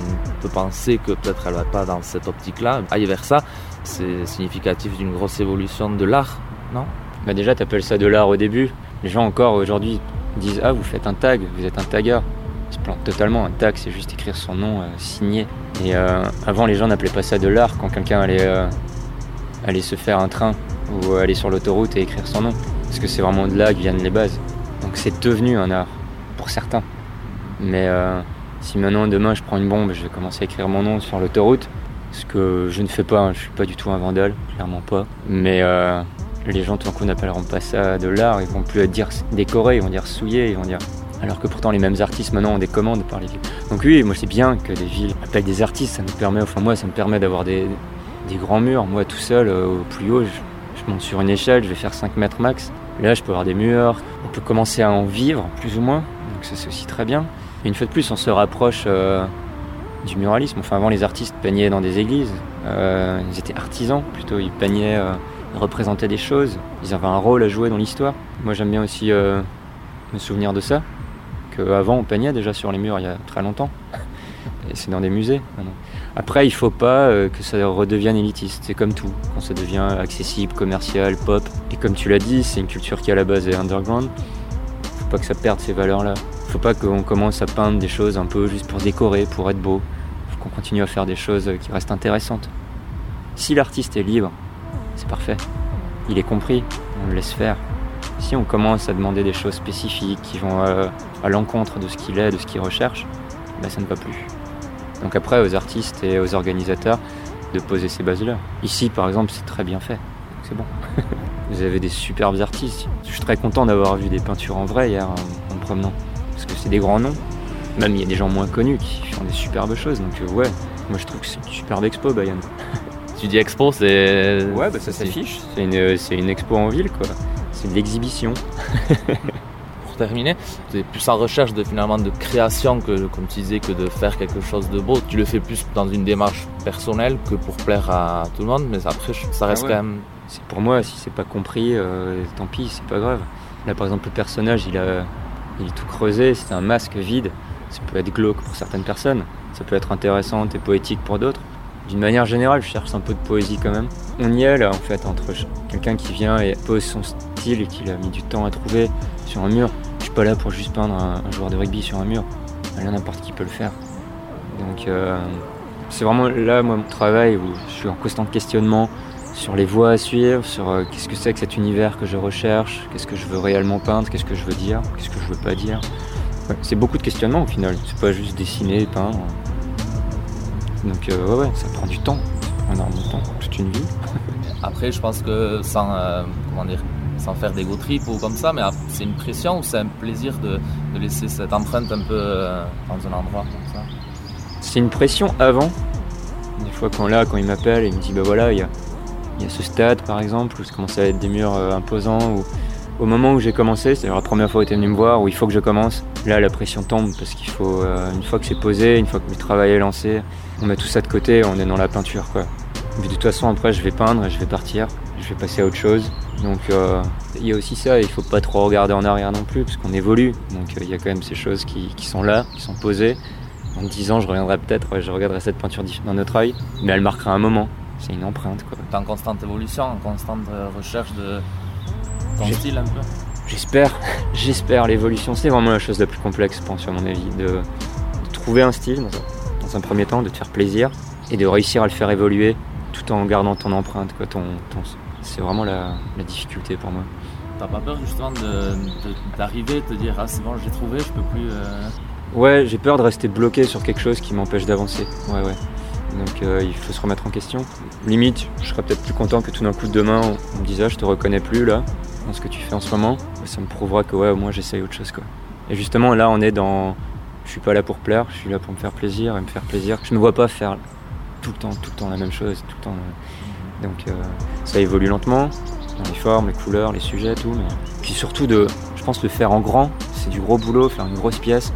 peut penser que peut-être elle va pas dans cette optique-là, aille vers ça, c'est significatif d'une grosse évolution de l'art, non Bah déjà, t'appelles ça de l'art au début. Les gens encore aujourd'hui disent Ah, vous faites un tag, vous êtes un tagueur. Ils se plantent totalement. Un tag, c'est juste écrire son nom euh, signé. Et euh, avant, les gens n'appelaient pas ça de l'art quand quelqu'un allait, euh, allait se faire un train ou aller sur l'autoroute et écrire son nom. Parce que c'est vraiment de là que viennent les bases. Donc c'est devenu un art, pour certains. Mais euh, si maintenant, demain, je prends une bombe je vais commencer à écrire mon nom sur l'autoroute, ce que je ne fais pas, hein, je suis pas du tout un vandale, clairement pas. Mais euh, les gens d'un coup n'appelleront pas ça de l'art, ils vont plus dire décoré, ils vont dire souillé, ils vont dire. Alors que pourtant les mêmes artistes maintenant ont des commandes par les villes. Donc oui, moi c'est bien que des villes appellent des artistes, ça nous permet, enfin moi ça me permet d'avoir des, des grands murs. Moi tout seul, euh, au plus haut, je, monte sur une échelle, je vais faire 5 mètres max. Là je peux avoir des murs, on peut commencer à en vivre plus ou moins, donc ça c'est aussi très bien. Et une fois de plus, on se rapproche euh, du muralisme. Enfin avant les artistes peignaient dans des églises, euh, ils étaient artisans plutôt, ils peignaient, représentaient des choses, ils avaient un rôle à jouer dans l'histoire. Moi j'aime bien aussi euh, me souvenir de ça, qu'avant on peignait déjà sur les murs il y a très longtemps. Et c'est dans des musées maintenant. Après, il faut pas euh, que ça redevienne élitiste. C'est comme tout. Quand ça devient accessible, commercial, pop. Et comme tu l'as dit, c'est une culture qui à la base est underground. Faut pas que ça perde ces valeurs-là. Faut pas qu'on commence à peindre des choses un peu juste pour décorer, pour être beau. Faut qu'on continue à faire des choses qui restent intéressantes. Si l'artiste est libre, c'est parfait. Il est compris, on le laisse faire. Si on commence à demander des choses spécifiques qui vont euh, à l'encontre de ce qu'il est, de ce qu'il recherche, ben ça ne va plus. Donc après, aux artistes et aux organisateurs de poser ces bases-là. Ici, par exemple, c'est très bien fait. c'est bon. Vous avez des superbes artistes. Je suis très content d'avoir vu des peintures en vrai hier en, en me promenant. Parce que c'est des grands noms. Même il y a des gens moins connus qui font des superbes choses. Donc euh, ouais, moi je trouve que c'est une superbe expo Bayonne. Tu dis expo, c'est. Ouais, bah ça s'affiche. C'est une, c'est une expo en ville quoi. C'est de l'exhibition. Pour terminer, tu es plus en recherche de finalement de création que, comme tu disais, que de faire quelque chose de beau. Tu le fais plus dans une démarche personnelle que pour plaire à tout le monde, mais après, ça reste Ah ouais. quand même. C'est pour moi, si c'est pas compris, euh, tant pis, c'est pas grave. Là, par exemple, le personnage, il a, il est tout creusé, c'est un masque vide. Ça peut être glauque pour certaines personnes, ça peut être intéressant et poétique pour d'autres. D'une manière générale, je cherche un peu de poésie quand même. On y est là, en fait, entre quelqu'un qui vient et pose son style et qu'il a mis du temps à trouver sur un mur. Je suis pas là pour juste peindre un, joueur de rugby sur un mur. Là, n'importe qui peut le faire. Donc, euh, c'est vraiment là, moi, mon travail où je suis en constant questionnement sur les voies à suivre, sur euh, qu'est-ce que c'est que cet univers que je recherche, qu'est-ce que je veux réellement peindre, qu'est-ce que je veux dire, qu'est-ce que je veux pas dire. C'est beaucoup de questionnements au final, c'est pas juste dessiner, peindre. Donc euh, ouais, ouais, ça prend du temps, prend énormément de temps, toute une vie. Après, je pense que sans, euh, comment dire, sans faire d'ego trip ou comme ça, mais ap- c'est une pression ou c'est un plaisir de, de laisser cette empreinte un peu euh, dans un endroit comme ça? C'est une pression avant. Des fois quand là, quand il m'appelle et il me dit bah voilà, il y a, y a ce stade par exemple où ça commence à être des murs imposants ou au moment où j'ai commencé, c'est-à-dire la première fois où tu es venu me voir, où il faut que je commence, là la pression tombe parce qu'il faut, euh, une fois que c'est posé, une fois que le travail est lancé, on met tout ça de côté, on est dans la peinture quoi. Mais de toute façon après je vais peindre et je vais partir, je vais passer à autre chose. Donc euh, il y a aussi ça, il faut pas trop regarder en arrière non plus parce qu'on évolue. Donc euh, il y a quand même ces choses qui, qui sont là, qui sont posées. Dans 10 ans je reviendrai peut-être, ouais, je regarderai cette peinture d'un autre œil, mais elle marquera un moment. C'est une empreinte quoi. T'es en constante évolution, en constante euh, recherche de ton style un peu. J'espère, j'espère l'évolution, c'est vraiment la chose la plus complexe, je pense, à mon avis, de, de trouver un style dans dans un premier temps, de te faire plaisir et de réussir à le faire évoluer tout en gardant ton empreinte. Quoi, ton, ton- c'est vraiment la, la difficulté pour moi. T'as pas peur justement de- de- d'arriver, de, te dire ah c'est bon j'ai trouvé, je peux plus. euh, Ouais, j'ai peur de rester bloqué sur quelque chose qui m'empêche d'avancer. Ouais, ouais. Donc euh, il faut se remettre en question. Limite, je serais peut-être plus content que tout d'un coup demain on, on me dise ah je te reconnais plus là dans ce que tu fais en ce moment. Ça me prouvera que ouais au moins j'essaye autre chose quoi. Et justement là on est dans je suis pas là pour plaire, je suis là pour me faire plaisir et me faire plaisir. Je me vois pas faire tout le temps, tout le temps la même chose, tout le temps. euh, Donc euh, ça évolue lentement dans les formes, les couleurs, les sujets, tout. Mais puis surtout de, je pense le faire en grand, c'est du gros boulot, faire une grosse pièce.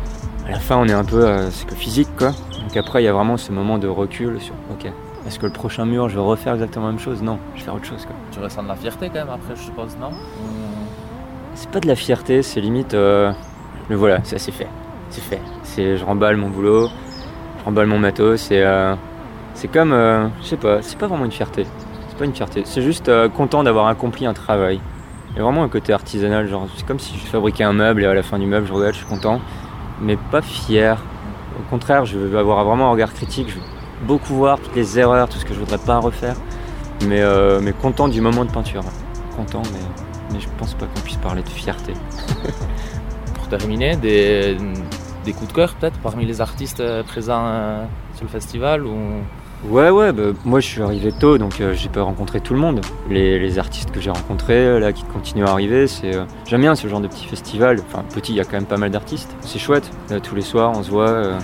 À la fin, on est un peu, euh, c'est que physique quoi. Donc après, il y a vraiment ce moment de recul sur, ok, est-ce que le prochain mur, je vais refaire exactement la même chose? Non, je vais faire autre chose quoi. Tu ressens de la fierté quand même après, je suppose, non? C'est pas de la fierté, c'est limite, euh, le voilà, ça c'est fait, c'est fait. C'est, je remballe mon boulot, je remballe mon matos, c'est, euh, c'est comme, euh, je sais pas, c'est pas vraiment une fierté. C'est pas une fierté, c'est juste euh, content d'avoir accompli un travail. Il y a vraiment un côté artisanal, genre c'est comme si je fabriquais un meuble et à la fin du meuble je regarde, je suis content, mais pas fier. Au contraire, je veux avoir vraiment un regard critique, je veux beaucoup voir toutes les erreurs, tout ce que je voudrais pas refaire, mais, mais content du moment de peinture. Content, mais, mais je pense pas qu'on puisse parler de fierté. Pour terminer, des, des coups de cœur peut-être parmi les artistes euh, présents euh, sur le festival ou... Ouais, ouais, bah, moi je suis arrivé tôt, donc euh, j'ai pas rencontré tout le monde. Les, artistes que j'ai rencontrés, là, qui continuent à arriver, c'est. J'aime bien ce genre de petit festival. Enfin, petit, il y a quand même pas mal d'artistes. C'est chouette. Tous les soirs, on se voit euh,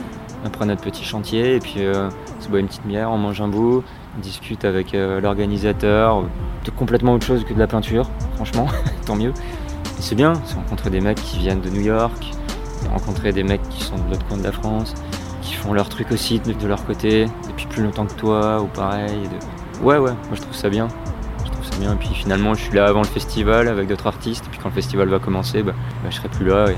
après notre petit chantier, et puis on se boit une petite bière, on mange un bout, on discute avec l'organisateur de complètement autre chose que de la peinture, franchement, tant mieux. C'est bien, c'est rencontrer des mecs qui viennent de New York, rencontrer des mecs qui sont de l'autre coin de la France, qui font leur truc aussi de, leur côté depuis plus longtemps que toi ou pareil. Ouais, ouais, moi je trouve ça bien. Je trouve ça bien. Et puis finalement, je suis là avant le festival avec d'autres artistes. Et puis quand le festival va commencer, bah, bah, je serai plus là et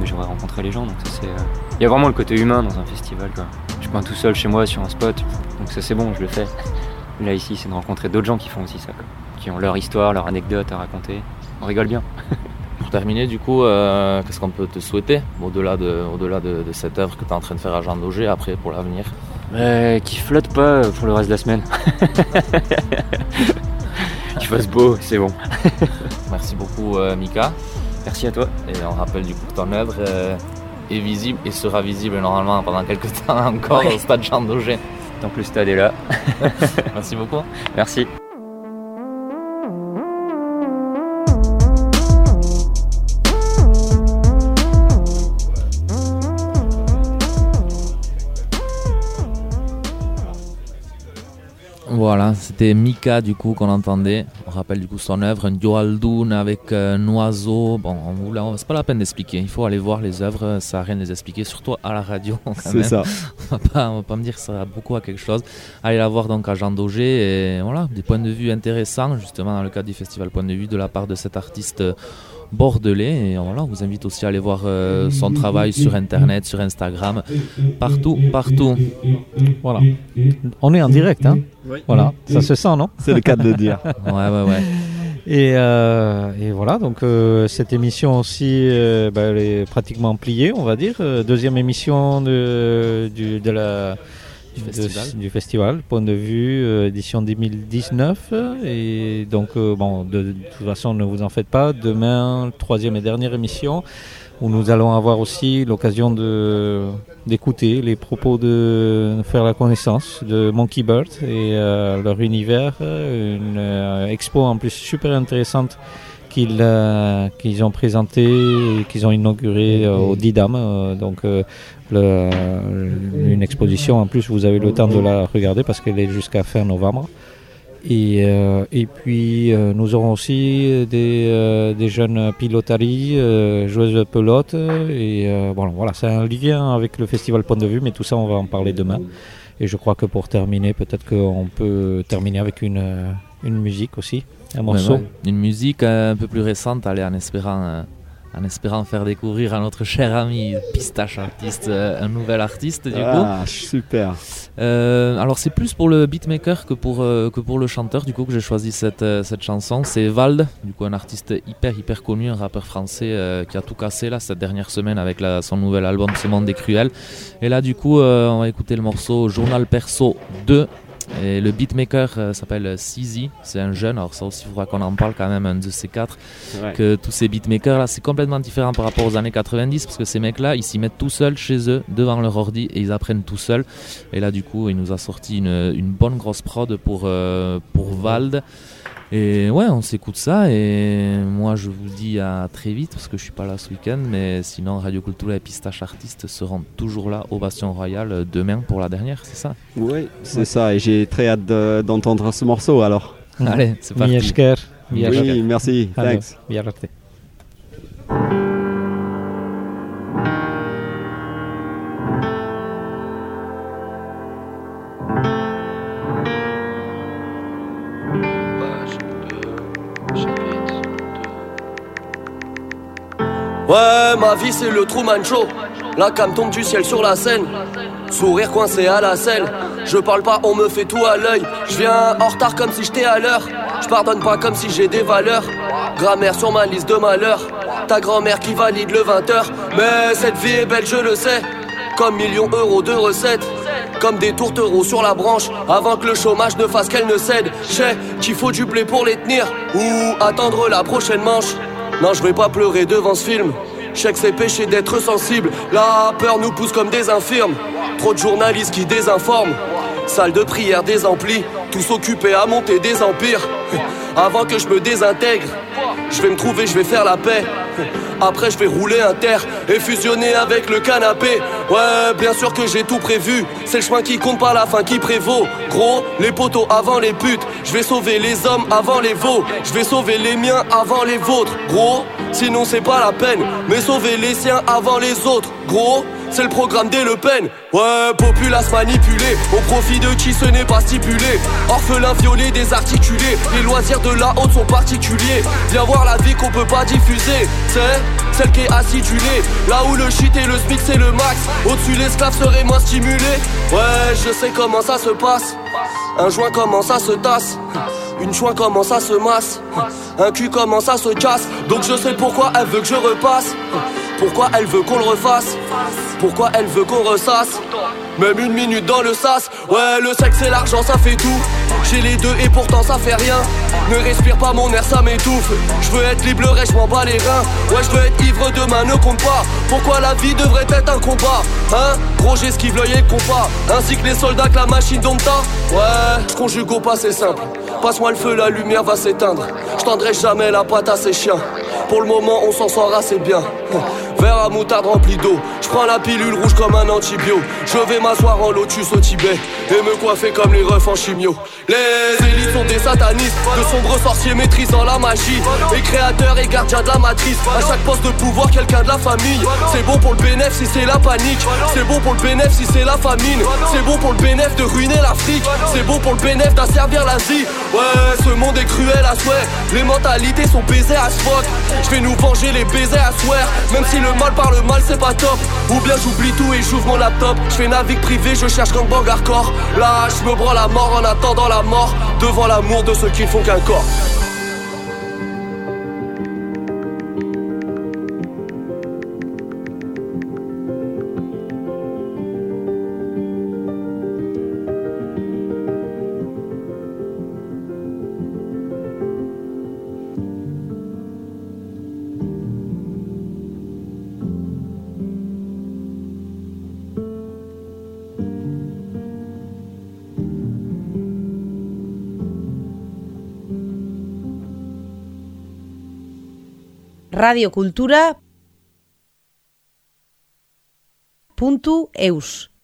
mais j'aurai rencontré les gens. Donc ça c'est. euh, Il y a vraiment le côté humain dans un festival quoi. Je peins tout seul chez moi sur un spot. Donc ça c'est bon, je le fais. Là ici, c'est de rencontrer d'autres gens qui font aussi ça quoi. Qui ont leur histoire, leur anecdote à raconter. On rigole bien. Pour terminer, du coup, euh, qu'est-ce qu'on peut te souhaiter au-delà de, au-delà de, de cette œuvre que tu es en train de faire à Jean Daugé après pour l'avenir? Mais qui flotte pas pour le reste de la semaine. Qu'il fasse beau, c'est bon. Merci beaucoup, euh, Mika. Merci à toi. Et on rappelle du coup que ton œuvre euh, est visible et sera visible normalement pendant quelques temps encore Ouais. au stade Jean Daugé. Tant que le stade est là. Merci beaucoup. Merci. Voilà, c'était Mika du coup qu'on entendait. On rappelle du coup son œuvre, un Dune avec euh, un oiseau. Bon, on c'est pas la peine d'expliquer. Il faut aller voir les œuvres, ça a rien de les expliquer, surtout à la radio. C'est ça. On va pas, on va pas me dire que ça a beaucoup à quelque chose. Allez la voir donc à Jean Daugé et voilà, des points de vue intéressants justement dans le cadre du festival Point de vue de la part de cet artiste bordelais. Et voilà, on vous invite aussi à aller voir euh, son travail sur internet, sur Instagram, partout, partout. Voilà. On est en direct, hein Oui. Voilà, ça se sent, non? C'est le cas de le dire. Ouais, ouais, ouais. Et, euh, et voilà, donc euh, cette émission aussi, euh, bah, elle est pratiquement pliée, on va dire. Deuxième émission de, du, de la, Du de- festival. du festival, point de vue, euh, édition 2019. Et donc, euh, bon, de, de toute façon, ne vous en faites pas. Demain, troisième et dernière émission, où nous allons avoir aussi l'occasion d'écouter les propos de faire la connaissance de Monkey Bird et euh, leur univers, une expo en plus super intéressante qu'ils euh, qu'ils ont présentée et qu'ils ont inaugurée euh, au Didam. euh, donc le- une exposition en plus vous avez le temps de la regarder parce qu'elle est jusqu'à fin novembre. Et, et puis nous aurons aussi des, des jeunes pilotaries, joueuses de pelote. Et bon, voilà, c'est un lien avec le festival Point de Vue, mais tout ça on va en parler demain. Et je crois que pour terminer, peut-être qu'on peut terminer avec une, une musique aussi, un morceau. Ouais, ouais. Une musique euh, un peu plus récente, allez, en espérant, euh, en espérant faire découvrir à notre cher ami Pistache Artiste euh, un nouvel artiste du coup. Ah, super. Euh, alors c'est plus pour le beatmaker que pour, euh, que pour le chanteur du coup que j'ai choisi cette, euh, cette chanson. C'est Vald, du coup un artiste hyper hyper connu, un rappeur français euh, qui a tout cassé là cette dernière semaine avec la- son nouvel album Ce monde des cruels. Et là du coup euh, on va écouter le morceau Journal Perso 2. Et le beatmaker euh, s'appelle CZ, c'est un jeune, alors ça aussi il faudra qu'on en parle quand même, un de ces quatre. Ouais. que tous ces beatmakers là c'est complètement différent par rapport aux années 90 parce que ces mecs là ils s'y mettent tout seuls chez eux devant leur ordi et ils apprennent tout seuls. Et là du coup il nous a sorti une, une bonne grosse prod pour, euh, pour Vald et ouais on s'écoute ça et moi je vous dis à très vite parce que je suis pas là ce week-end mais sinon Radio Cultura et Pistache Artistes seront toujours là au Bastion Royal demain pour la dernière c'est ça? Oui, c'est ça. Et j'ai très hâte de- d'entendre ce morceau alors. Allez c'est parti Miesker, Miesker. Oui, merci. Allez, Thanks. Ouais, ma vie c'est le Truman Show. La cam tombe du ciel sur la scène. Sourire coincé à la selle. Je parle pas, on me fait tout à l'œil. Je viens en retard comme si j'étais à l'heure. Je pardonne pas comme si j'ai des valeurs. Grammaire sur ma liste de malheurs. Ta grand-mère qui valide le 20h. Mais cette vie est belle, je le sais. Comme millions d'euros de recettes. Comme des tourtereaux sur la branche. Avant que le chômage ne fasse qu'elle ne cède. Je sais qu'il faut du blé pour les tenir. Ou attendre la prochaine manche. Non, je vais pas pleurer devant ce film. Je sais que c'est péché d'être sensible. La peur nous pousse comme des infirmes. Trop de journalistes qui désinforment. Salle de prière désemplie. Tous occupés à monter des empires. Avant que je me désintègre, je vais me trouver, je vais faire la paix. Après, je vais rouler un terre et fusionner avec le canapé. Ouais, bien sûr que j'ai tout prévu. C'est le chemin qui compte pas la fin qui prévaut. Gros, les poteaux avant les putes. Je vais sauver les hommes avant les veaux. Je vais sauver les miens avant les vôtres. Gros, sinon c'est pas la peine. Mais sauver les siens avant les autres. Gros, c'est le programme des Le Pen. Ouais, populace manipulée, au profit de qui ce n'est pas stipulé. Orphelin violé, désarticulé, les loisirs de la haute sont particuliers. Viens voir la vie qu'on peut pas diffuser, c'est celle qui est acidulée. Là où le shit et le smic c'est le max, au-dessus l'esclave serait moins stimulé. Ouais, je sais comment ça se passe. Un joint comment ça se tasse. Une joint comment ça se masse. Un cul comment ça se casse. Donc je sais pourquoi elle veut que je repasse. Pourquoi elle veut qu'on le refasse? Pourquoi elle veut qu'on ressasse? Même une minute dans le sas. Ouais le sexe et l'argent ça fait tout J'ai les deux et pourtant ça fait rien. Ne respire pas mon air ça m'étouffe. Je veux être libre et je m'en bats les reins. Ouais je veux être ivre demain ne compte pas. Pourquoi la vie devrait être un combat Hein? Gros j'esquive l'œil et le compas Ainsi que les soldats que la machine dompta Ouais je conjugue au pas c'est simple. Passe-moi le feu la lumière va s'éteindre. Je tendrai jamais la patte à ces chiens. Pour le moment, on s'en sort assez bien. verre à moutarde rempli d'eau. Je prends la pilule rouge comme un antibio. Je vais m'asseoir en lotus au Tibet et me coiffer comme les refs en chimio. Les élites sont des satanistes, de sombres sorciers maîtrisant la magie. Et créateurs et gardiens de la matrice. À chaque poste de pouvoir, quelqu'un de la famille. C'est bon pour le bénéf si c'est la panique. C'est bon pour le bénéf si c'est la famine. C'est bon pour le bénéf de ruiner l'Afrique. C'est bon pour le bénéf d'asservir l'Asie. Ouais, ce monde est cruel à souhait. Les mentalités sont baisées à fuck. Je vais nous venger les baisers à swear. Même si le mal par le mal, c'est pas top. Ou bien j'oublie tout et j'ouvre mon laptop. Je fais navigue privé, je cherche gangbang hardcore. Là, je me branle la mort en attendant la mort. Devant l'amour de ceux qui ne font qu'un corps. radiocultura.eus.